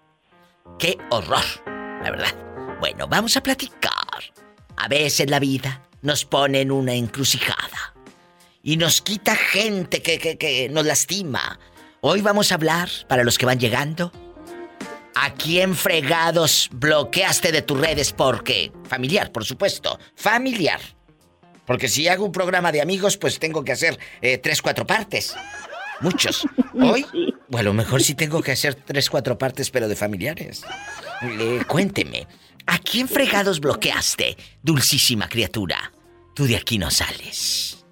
¡Qué horror! La verdad. Bueno, vamos a platicar. A veces la vida nos pone en una encrucijada y nos quita gente que, que, que nos lastima. Hoy vamos a hablar, para los que van llegando, ¿a quién fregados bloqueaste de tus redes? Porque, familiar, por supuesto, familiar. Porque si hago un programa de amigos, pues tengo que hacer eh, tres, cuatro partes. Muchos. Hoy, o a lo mejor sí tengo que hacer tres, cuatro partes, pero de familiares. Eh, cuénteme, ¿a quién fregados bloqueaste, dulcísima criatura? Tú de aquí no sales.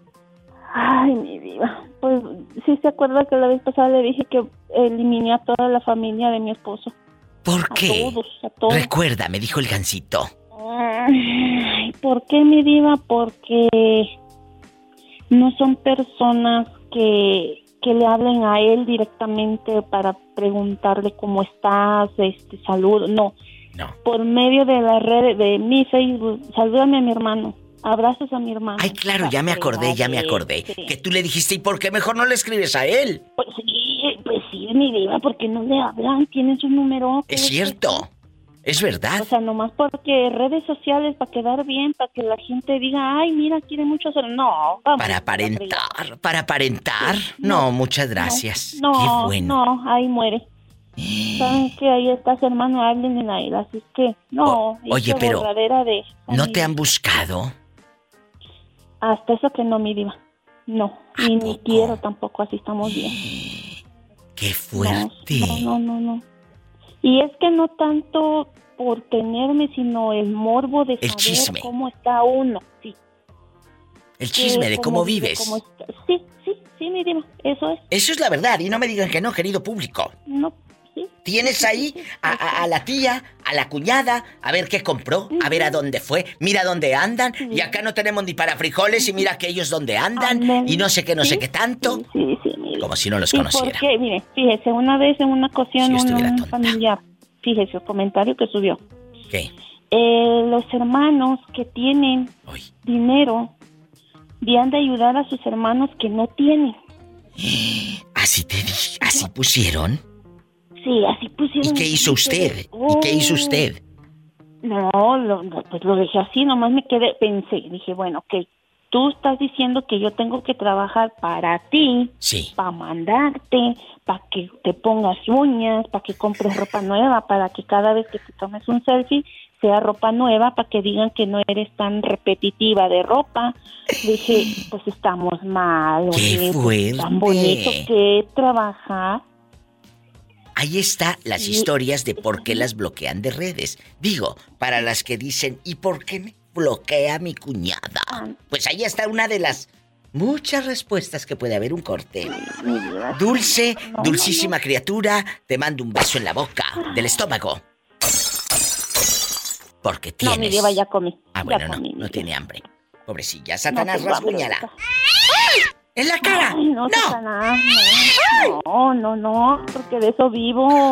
Ay, mi diva. Pues sí se acuerda que la vez pasada le dije que eliminé a toda la familia de mi esposo. ¿Por qué? todos, a todos. Recuerda, me dijo el gancito. Ay, ¿Por qué, mi diva? Porque no son personas que, que le hablen a él directamente para preguntarle cómo estás, este, salud. No. Por medio de la red de mi Facebook, salúdame a mi hermano, abrazos a mi hermano. Ay, claro, ya me acordé, ya me acordé. Que tú le dijiste, ¿y por qué mejor no le escribes a él? Pues sí, pues sí, mi diva, porque no le hablan, tienen su número. Es cierto. Es verdad. O sea, nomás porque redes sociales, para quedar bien, para que la gente diga, ay, mira, quiere mucho hacer. No, vamos. Para aparentar, para aparentar. No, muchas gracias. No, Qué bueno. no, ahí muere. Saben que ahí estás, hermano, hablen a él, así que no. oye, hice pero- de ¿No te han buscado? Hasta eso que no, mi diva. No, y ni quiero tampoco, así estamos bien. Qué fuerte. No, no, no, no. Y es que no tanto por tenerme, sino el morbo de El saber chisme. cómo está uno. Sí. El chisme de cómo vive, vives. cómo. Sí, sí, sí, mi diva, eso es. Eso es la verdad, y no me digan que no, querido público. No. Tienes ahí a, a- a la tía, a la cuñada, a ver qué compró, a ver a dónde fue, mira dónde andan, y acá no tenemos ni para frijoles, y mira aquellos dónde andan, y no sé qué, no sé qué tanto. Como si no los Sí, conociera. porque, mire, fíjese, una vez en una ocasión Si yo un, familiar, fíjese el comentario que subió. ¿Qué? Eh, los hermanos que tienen dinero deben de ayudar a sus hermanos que no tienen. Así te dije, así pusieron. Sí, así pusieron. ¿Y qué hizo usted? ¿Y qué hizo usted? No, lo, pues lo dejé así, nomás me quedé, pensé, dije, bueno, ok, tú estás diciendo que yo tengo que trabajar para ti, sí. para mandarte, para que te pongas uñas, para que compres ropa nueva, para que cada vez que te tomes un selfie sea ropa nueva, para que digan que no eres tan repetitiva de ropa. Dije, pues estamos mal, ¡Qué oye, pues, tan bonito que trabajar. Ahí está las historias de por qué las bloquean de redes. Digo, para las que dicen, ¿y por qué me bloquea mi cuñada? Pues ahí está una de las muchas respuestas que puede haber un corte. Dulce, dulcísima criatura, te mando un beso en la boca, del estómago. Porque No, mi tienes. diva, ya comí. Ah, bueno, no, comí, no tiene hambre. Pobrecilla, Satanás, hambre rasguñala. ¡En la cara! Ay, no, Satanás, no, no, no, no, porque de eso vivo.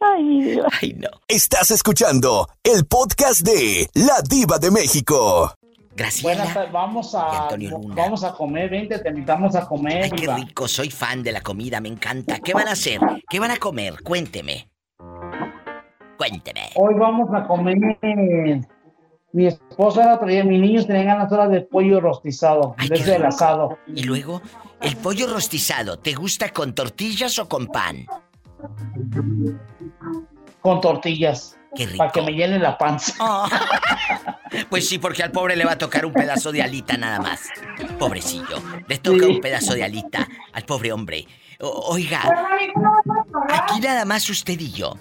Ay, mi. Ay, no. Estás escuchando el podcast de La Diva de México. Graciela. Buenas tardes, vamos a, Antonio Luna. vamos a comer, vente, te invitamos a comer. Ay, qué diva. rico, soy fan de la comida, me encanta. ¿Qué van a hacer? ¿Qué van a comer? Cuénteme. Cuénteme. Hoy vamos a comer. Mi esposa la traía, mis niños tenían ganas ahora de pollo rostizado, de ese del asado. Y luego, el pollo rostizado, ¿te gusta con tortillas o con pan? Con tortillas. Qué rico. Para que me llene la panza. Pues sí, porque al pobre le va a tocar un pedazo de alita nada más. Pobrecillo. Le toca un pedazo de alita al pobre hombre. O- oiga, aquí nada más usted y yo.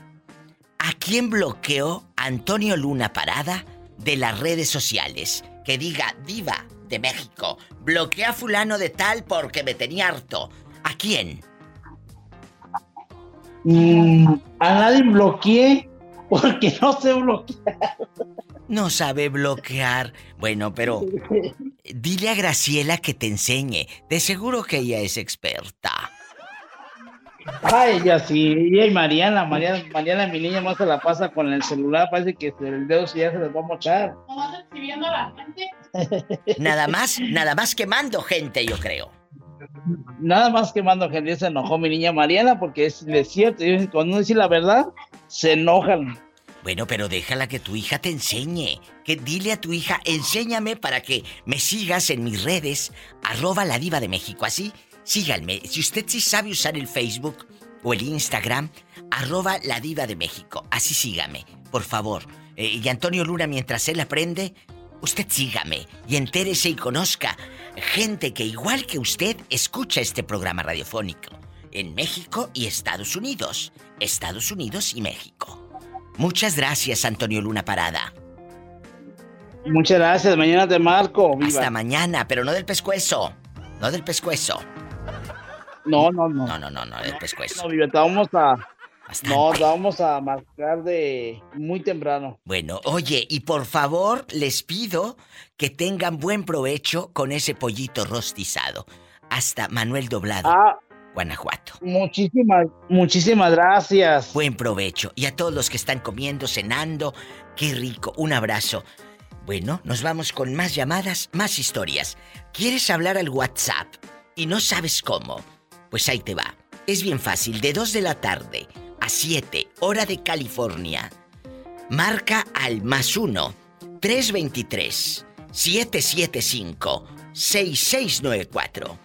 ¿A quién bloqueó Antonio Luna Parada de las redes sociales? Que diga, diva de México, bloquea a fulano de tal porque me tenía harto. ¿A quién? Mm, a nadie bloqueé porque no sé bloquear. No sabe bloquear. Bueno, pero dile a Graciela que te enseñe. De seguro que ella es experta. Ay, ella sí, ella y Mariana, Mariana, Mariana, mi niña más se la pasa con el celular, parece que el dedo sí ya se les va a mochar. Nada más, nada más quemando gente, yo creo. Nada más que mando gente, se enojó mi niña Mariana porque es, es cierto, y cuando uno dice la verdad, se enojan. Bueno, pero déjala que tu hija te enseñe. Que dile a tu hija, enséñame para que me sigas en mis redes, arroba la diva de México. Así, síganme. Si usted sí sabe usar el Facebook o el Instagram, arroba la diva de México. Así sígame, por favor. Eh, y Antonio Luna, mientras él aprende, usted sígame y entérese y conozca gente que igual que usted escucha este programa radiofónico en México y Estados Unidos. Estados Unidos y México. Muchas gracias, Antonio Luna Parada. Muchas gracias, mañana te marco. Viva. Hasta mañana, pero no del pescuezo. No del pescuezo. No, no, no. No, no, no, no del pescuezo. No, vamos a. No, te vamos a marcar de muy temprano. Bueno, oye, y por favor les pido que tengan buen provecho con ese pollito rostizado. Hasta Manuel Doblado, Ah, Guanajuato. muchísimas, muchísimas gracias. Buen provecho. Y a todos los que están comiendo, cenando, qué rico. Un abrazo. Bueno, nos vamos con más llamadas, más historias. ¿Quieres hablar al WhatsApp y no sabes cómo? Pues ahí te va. Es bien fácil, de 2 de la tarde a 7, hora de California. Marca al más 1, 323, 775, 6694.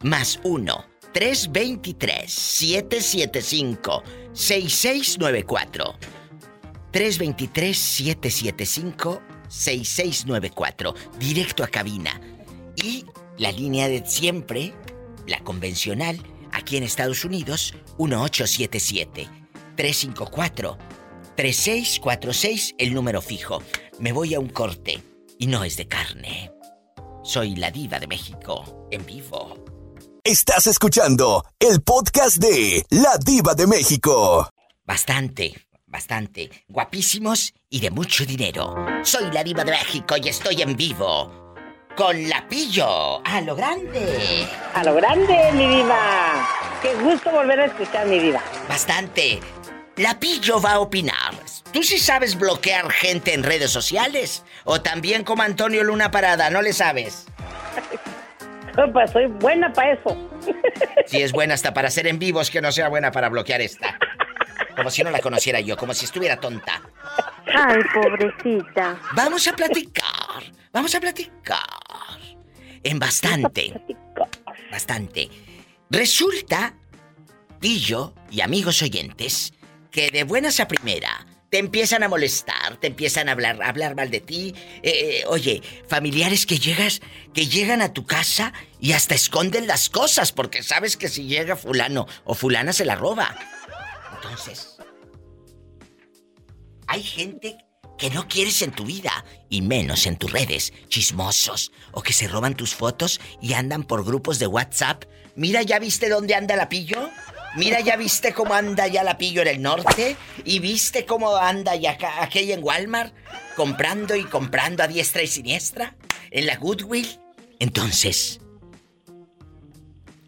Más 1, 323, 775, 6694. 323-775-6694. Directo a cabina. Y la línea de siempre, la convencional, aquí en Estados Unidos, 1877-354-3646, el número fijo. Me voy a un corte y no es de carne. Soy la diva de México, en vivo. Estás escuchando el podcast de La Diva de México. Bastante, bastante. Guapísimos y de mucho dinero. Soy la diva de México y estoy en vivo. Con Lapillo. A lo grande. A lo grande, mi diva. Qué gusto volver a escuchar, mi diva. Bastante. Lapillo va a opinar. ¿Tú sí sabes bloquear gente en redes sociales? ¿O también como Antonio Luna Parada? ¿No le sabes? Pues soy buena para eso. Si es buena hasta para hacer en vivos, que no sea buena para bloquear esta. Como si no la conociera yo, como si estuviera tonta. Ay, pobrecita. Vamos a platicar. Vamos a platicar. En bastante. Bastante. Resulta, Pillo y amigos oyentes, que de buenas a primera te empiezan a molestar, te empiezan a hablar, a hablar mal de ti. Eh, eh, oye, familiares que llegas, que llegan a tu casa y hasta esconden las cosas porque sabes que si llega fulano o fulana se la roba. Entonces, hay gente que no quieres en tu vida y menos en tus redes, chismosos o que se roban tus fotos y andan por grupos de WhatsApp. Mira, ¿ya viste dónde anda la pillo? Mira, ¿ya viste cómo anda ya la pillo en el norte? ¿Y viste cómo anda ya aquella en Walmart? Comprando y comprando a diestra y siniestra. En la Goodwill. Entonces,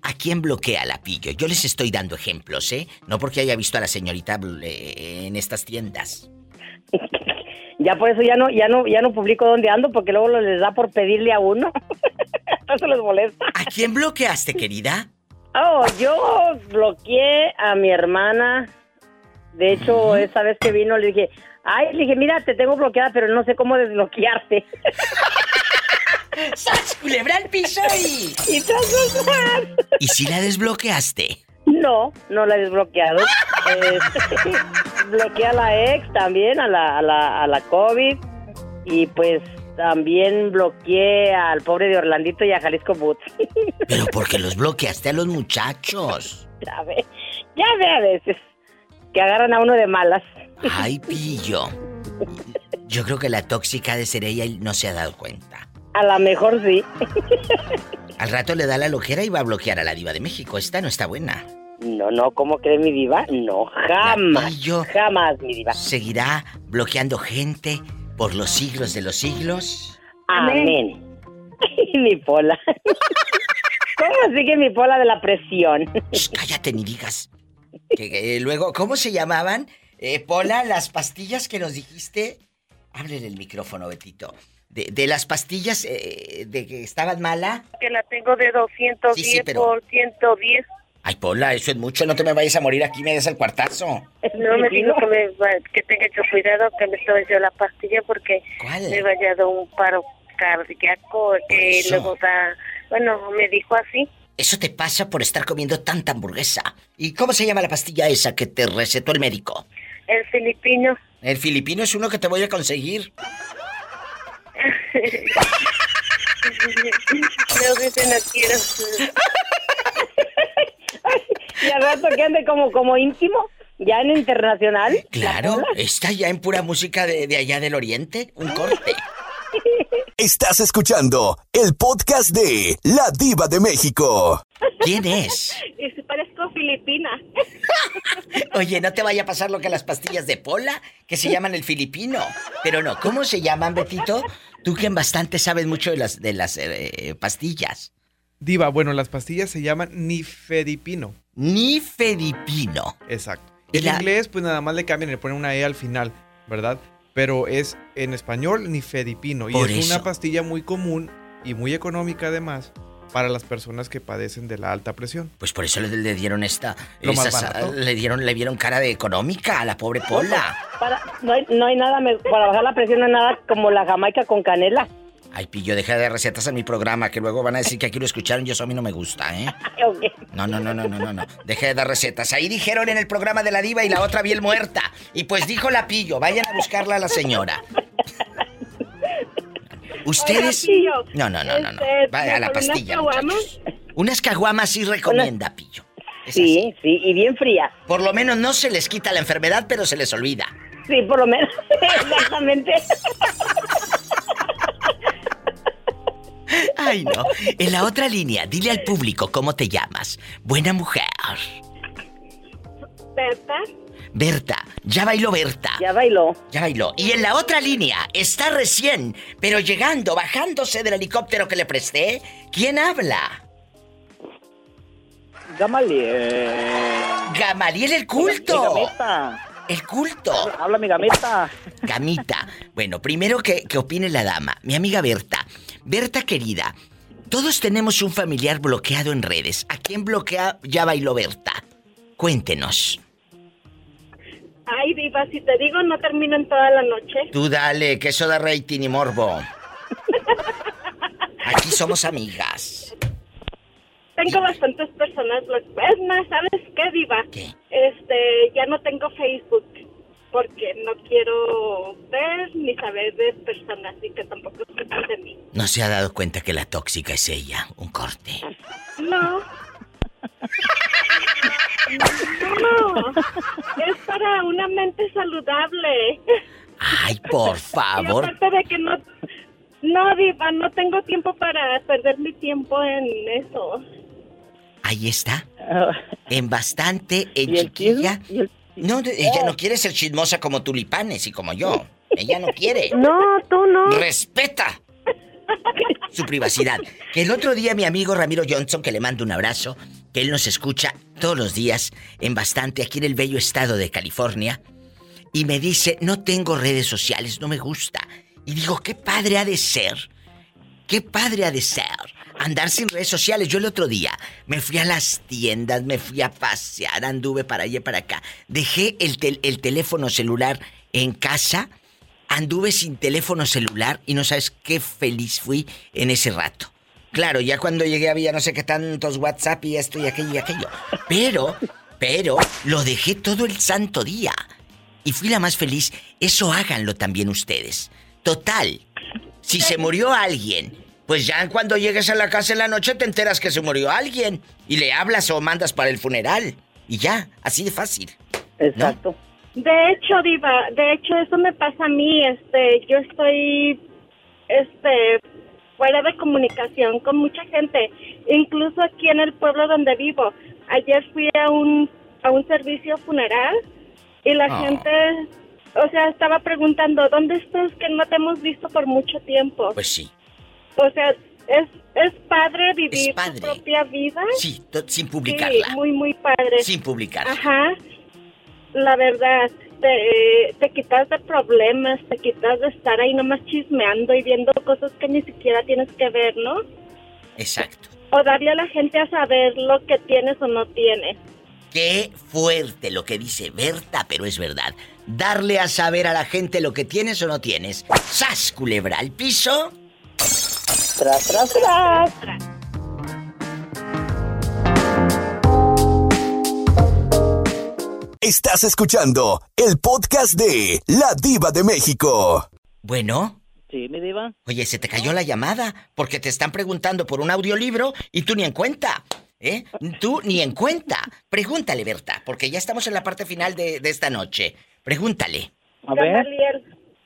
¿A quién bloquea la pillo? Yo les estoy dando ejemplos, ¿eh? No porque haya visto a la señorita eh, en estas tiendas. Ya por eso ya no, ya no, ya no publico dónde ando porque luego les da por pedirle a uno. Eso les molesta. ¿A quién bloqueaste, querida? Oh, yo bloqueé a mi hermana. De hecho, esa vez que vino le dije, ay, le dije, mira, te tengo bloqueada, pero no sé cómo desbloquearte. ¡Sas, culebra al piso y... Y tras ¿Y si la desbloqueaste? No, no la he desbloqueado. Este, bloqueé a la ex también, a la, a la, a la COVID. Y pues también bloqueé al pobre de Orlandito y a Jalisco Boots. Pero porque los bloqueaste a los muchachos. Ya ve, ya ve a veces que agarran a uno de malas. Ay, pillo. Yo creo que la tóxica de ser ella no se ha dado cuenta. A lo mejor sí. Al rato le da la lojera y va a bloquear a la diva de México. Esta no está buena. No, no, ¿cómo cree mi diva? No, jamás. yo jamás, mi diva. ¿Seguirá bloqueando gente por los siglos de los siglos? Amén. mi pola. ¿Cómo sigue mi pola de la presión? cállate ni digas. Que, luego, ¿cómo se llamaban? Eh, Pola, las pastillas que nos dijiste. Háblele el micrófono, Betito de, las pastillas eh, de que estaban mala? Que la tengo de 210 por 110. Ay, Pola, eso es mucho, no te me vayas a morir aquí, me des el cuartazo. No me dijo que, me, que tenga yo cuidado, que me estoy yo la pastilla porque me vaya a dar un paro cardíaco, que luego da... Bueno, me dijo así. Eso te pasa por estar comiendo tanta hamburguesa. ¿Y cómo se llama la pastilla esa que te recetó el médico? El filipino. El filipino es uno que te voy a conseguir. Creo que se no quiero. y al rato que ande como, como íntimo, ya en internacional. Claro, está ya en pura música de, de allá del oriente, un corte. Estás escuchando el podcast de La Diva de México. ¿Quién es? parezco filipina. Oye, no te vaya a pasar lo que las pastillas de Pola, que se llaman el filipino. Pero no, ¿cómo se llaman, Betito? Tú que bastante sabes mucho de las, de las eh, pastillas. Diva, bueno, las pastillas se llaman nifedipino. Nifedipino. Exacto. En inglés, pues nada más le cambian y le ponen una E al final, ¿verdad? Pero es en español nifedipino. y es una pastilla muy común y muy económica además para las personas que padecen de la alta presión. Pues por eso le, dieron esta, le dieron, le dieron cara de económica a la pobre Pola. no, hay, no hay nada para bajar la presión, no hay nada como la jamaica con canela. Ay, pillo, deja de recetas en mi programa, que luego van a decir que aquí lo escucharon y eso a mí no me gusta, ¿eh? No, no, no, no, no, no, no. Deje de dar recetas. Ahí dijeron en el programa de la diva y la otra bien muerta. Y pues dijo la pillo, vayan a buscarla a la señora. Ustedes. no, no, no, no, no. Este, Vaya a la pastilla. Unas caguamas sí recomienda, Pillo. sí, sí, y bien fría. Por lo menos no se les quita la enfermedad, pero se les olvida. Sí, por lo menos. Exactamente. Ay, no. En la otra línea, dile al público cómo te llamas. Buena mujer. Berta. Berta, ya bailó Berta. Ya bailó. Ya bailó. Y en la otra línea está recién, pero llegando, bajándose del helicóptero que le presté. ¿Quién habla? Gamaliel. Gamaliel el culto. El culto. Habla, mi gamita. Gamita. Bueno, primero que, que opine la dama. Mi amiga Berta. Berta querida, todos tenemos un familiar bloqueado en redes. ¿A quién bloquea ya bailó Berta? Cuéntenos. Ay, Diva, si te digo, no termino en toda la noche. Tú dale, que eso da rating y morbo. Aquí somos amigas. Tengo bastantes personas. Es más, ¿sabes qué, Diva? ¿Qué? Este, ya no tengo Facebook porque no quiero ver ni saber de personas y que tampoco sepan de mí. ¿No se ha dado cuenta que la tóxica es ella? Un corte. No. No, es para una mente saludable. Ay, por favor. Y aparte de que no, no, Diva, no tengo tiempo para perder mi tiempo en eso. Ahí está. En bastante, en chiquilla. No, ella no quiere ser chismosa como tulipanes y como yo. Ella no quiere. No, tú no. Respeta. su privacidad. Que el otro día mi amigo Ramiro Johnson, que le mando un abrazo, que él nos escucha todos los días en bastante aquí en el bello estado de California, y me dice, no tengo redes sociales, no me gusta. Y digo, qué padre ha de ser, qué padre ha de ser andar sin redes sociales. Yo el otro día me fui a las tiendas, me fui a pasear, anduve para allá y para acá. Dejé el, el teléfono celular en casa, anduve sin teléfono celular y no sabes qué feliz fui en ese rato. Claro, ya cuando llegué había no sé qué tantos WhatsApp y esto y aquello y aquello. Pero, pero, lo dejé todo el santo día. Y fui la más feliz. Eso háganlo también ustedes. Total, si se murió alguien pues ya cuando llegues a la casa en la noche te enteras que se murió alguien y le hablas o mandas para el funeral. Y ya, así de fácil. Exacto. De hecho, Diva, de hecho eso me pasa a mí, este, yo estoy este fuera de comunicación con mucha gente, incluso aquí en el pueblo donde vivo. Ayer fui a un a un servicio funeral y la Ah. gente o sea, estaba preguntando, ¿dónde estás que no te hemos visto por mucho tiempo? Pues sí. O sea, es, es padre vivir Es padre. tu propia vida. Sí, sin publicarla. Sí, muy, muy padre. Sin publicarla. Ajá. La verdad, te, te quitas de problemas, te quitas de estar ahí nomás chismeando y viendo cosas que ni siquiera tienes que ver, ¿no? Exacto. O darle a la gente a saber lo que tienes o no tienes. Qué fuerte lo que dice Berta, pero es verdad. Darle a saber a la gente lo que tienes o no tienes. ¡Sas, culebra! al piso? Tras, tras, tras. Estás escuchando el podcast de La Diva de México. Bueno. Sí, mi diva. Oye, se te cayó la llamada porque te están preguntando por un audiolibro y tú ni en cuenta. ¿Eh? Tú ni en cuenta. Pregúntale, Berta, porque ya estamos en la parte final de, de esta noche. Pregúntale.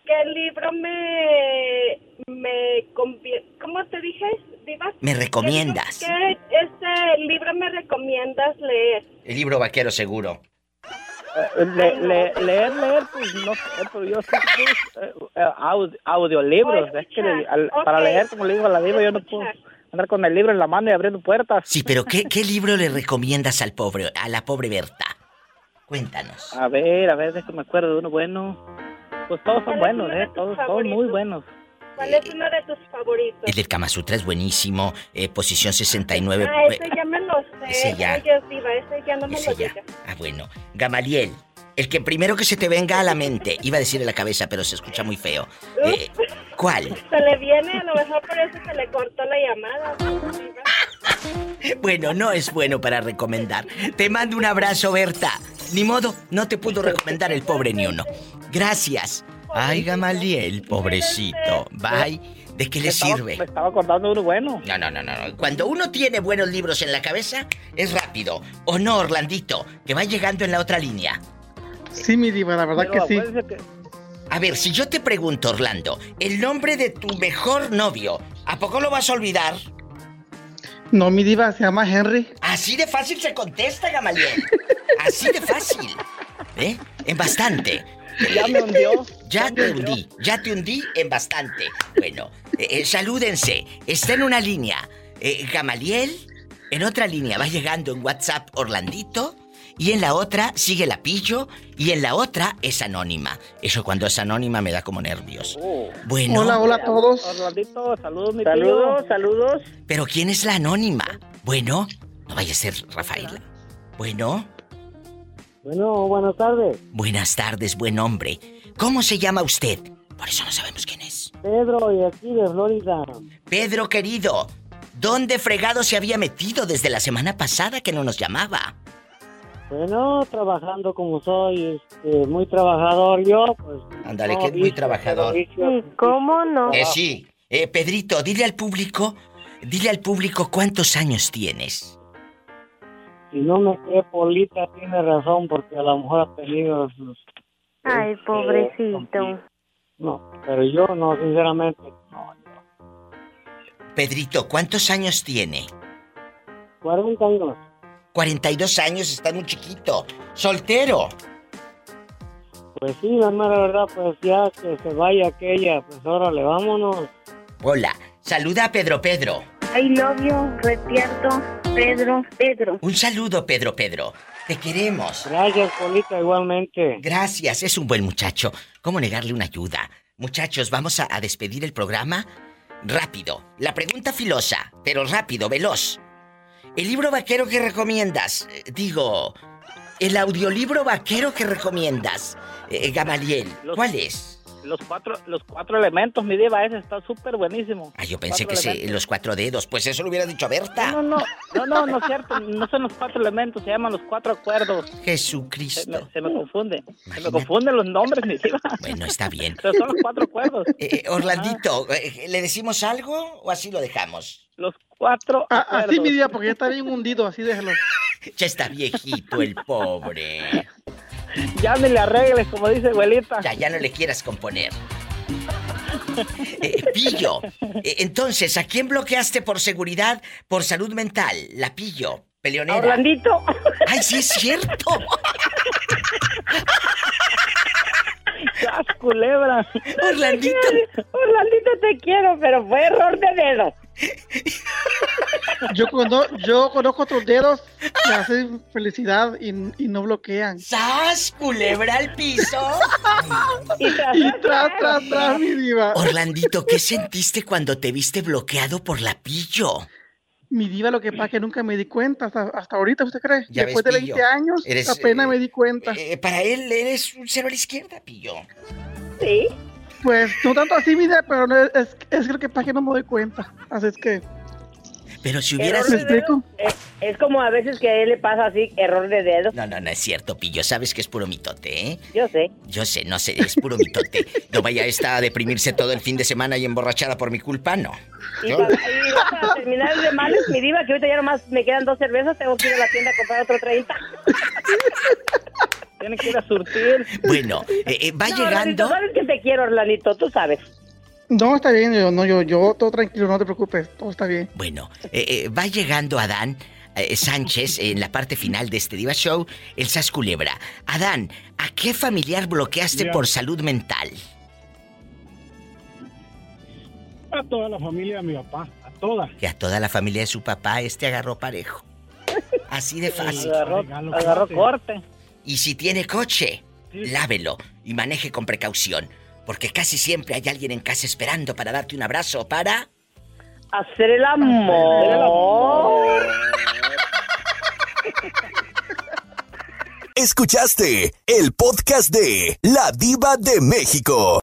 Gamaliel, ¿qué libro me, me ¿Cómo te dije, Diva? Me recomiendas. ¿Qué este libro me recomiendas leer? El libro vaquero seguro. Eh, le- le- leer, leer, pues no sé, pero yo sí, pues, eh, eh, aud- audiolibros. Es que al- para ok. leer, como le digo a la diva, yo no puedo andar con el libro en la mano y abriendo puertas. Sí, pero ¿qué, qué libro le recomiendas al pobre, a la pobre Berta? Cuéntanos. A ver, a ver, déjame acuerdo de uno bueno. Pues todos son buenos, ¿eh? Todos son muy buenos. ¿Cuál es uno de tus favoritos? El del Kama Sutra es buenísimo. eh, posición 69. Ah, ese ya me lo sé. ese ya. Ay, Dios, Diva, ese ya no me Ese lo ya. Ah, bueno. Gamaliel. El que primero que se te venga a la mente. Iba a decir en la cabeza, pero se escucha muy feo. Eh, ¿Cuál? Se le viene, a lo mejor por eso se le cortó la llamada. Bueno, no es bueno para recomendar. Te mando un abrazo, Berta. Ni modo, no te pudo recomendar el pobre ni uno. Gracias. Ay, Gamaliel, pobrecito. Bye. ¿De qué le estaba- sirve? Me estaba acordando de uno bueno. No, no, no, no. no. Cuando uno tiene buenos libros en la cabeza, es rápido. ¿O no, Orlandito? Que va llegando en la otra línea. Sí, mi diva, la verdad que sí. A ver, si yo te pregunto, Orlando, el nombre de tu mejor novio, ¿a poco lo vas a olvidar? No, mi diva, se llama Henry. Así de fácil se contesta, Gamaliel. Así de fácil. ¿Eh? En bastante. Ya me hundió. Ya te hundí, ya te hundí en bastante. Bueno, eh, eh, salúdense. Está en una línea. eh, Gamaliel, en otra línea va llegando en WhatsApp Orlandito. Y en la otra sigue la pillo. Y en la otra es anónima. Eso cuando es anónima me da como nervios. Bueno. Hola, hola a todos. Orlandito, saludos, mi Saludos, tío. saludos. Pero ¿quién es la anónima? Bueno, no vaya a ser Rafaela. Bueno, Bueno, buenas tardes. buenas tardes, buen hombre. ¿Cómo se llama usted? Por eso no sabemos quién es. Pedro, y aquí de Florida. Pedro querido, ¿dónde fregado se había metido desde la semana pasada que no nos llamaba? Bueno, trabajando como soy, este, muy trabajador yo, pues... Ándale, no, que es muy vicio, trabajador. pero vicio- ¿Cómo no? Eh, sí. Eh, Pedrito, dile al público, dile al público cuántos años tienes. Si no me cree Polita, tiene razón, porque a lo mejor ha tenido sus... Ay, pobrecito. No, pero yo no, sinceramente, no. Pedrito, ¿cuántos años tiene? 40 años. 42 años, está muy chiquito. Soltero. Pues sí, la mera verdad, pues ya que se vaya aquella, pues órale, vámonos. Hola, Saluda a Pedro Pedro. I love you, Retierto, Pedro, Pedro. Un saludo, Pedro Pedro. Te queremos. Gracias, Polita, igualmente. Gracias, es un buen muchacho. ¿Cómo negarle una ayuda? Muchachos, vamos a, a despedir el programa. Rápido. La pregunta filosa, pero rápido, veloz. El libro vaquero que recomiendas, eh, digo, el audiolibro vaquero que recomiendas, eh, Gamaliel, ¿cuál es? Los cuatro, los cuatro elementos, mi diva, ese está súper buenísimo. Ah, yo pensé Cuatro que se, elementos. los cuatro dedos, pues eso lo hubiera dicho Berta. No, no, no, no, no es cierto. No son los cuatro elementos, se llaman los cuatro acuerdos. Se Jesucristo. me, se me confunde. Se me confunden los nombres, mi diva. Bueno, está bien. Pero son los cuatro acuerdos. Eh, eh, Orlandito, ¿le decimos algo o así lo dejamos? Los cuatro Ah, así, mi día, porque ya está bien hundido, así déjalo. Ya está viejito el pobre. Ya me le arregles, como dice abuelita. Ya, ya no le quieras componer. Eh, pillo, eh, entonces, ¿a quién bloqueaste por seguridad, por salud mental? La pillo, peleonera. Orlandito. ¡Ay, sí es cierto! ¡Sas, culebra! Orlandito. Orlandito, te quiero, pero fue error de dedo. Yo, cono- yo conozco otros dedos que hacen felicidad y, y no bloquean. ¡Sas, culebra al piso! Y tras, tras, tras, mi diva. Orlandito, ¿qué sentiste cuando te viste bloqueado por la pillo? Mi diva, lo que pasa es que nunca me di cuenta hasta, hasta ahorita, ¿usted cree? Ya Después ves, de Pillo, 20 años, eres, apenas eh, me di cuenta. Eh, para él eres un cero a la izquierda, pillo. Sí. Pues no tanto así, mi diva, pero no, es, es lo que pasa que no me doy cuenta. Así es que, Pero si Error hubieras... dedo. Eh, es como a veces que a él le pasa así, error de dedo. No, no, no es cierto, pillo. Sabes que es puro mitote, ¿eh? Yo sé. Yo sé, no sé, es puro mitote. No vaya esta a deprimirse todo el fin de semana y emborrachada por mi culpa, no. Y Yo- para, y para terminar de males, mi diva, que ahorita ya nomás me quedan dos cervezas, tengo que ir a la tienda a comprar otro 30. Tiene que ir a surtir. Bueno, eh, eh, va No, llegando... Orlandito, sabes que te quiero, Orlandito, tú sabes. no, está bien, yo, no, yo, yo, todo tranquilo, no te preocupes, todo está bien. Bueno, eh, eh, va llegando Adán eh, Sánchez en la parte final de este Diva Show, el Sas Culebra. Adán, ¿a qué familiar bloqueaste Mira. por salud mental? A toda la familia de mi papá, a toda. Que a toda la familia de su papá este agarró parejo. Así de fácil. Agarró, agarró corte. Y si tiene coche, lávelo y maneje con precaución. Porque casi siempre hay alguien en casa esperando para darte un abrazo para... Hacer el amor. Escuchaste el podcast de La Diva de México.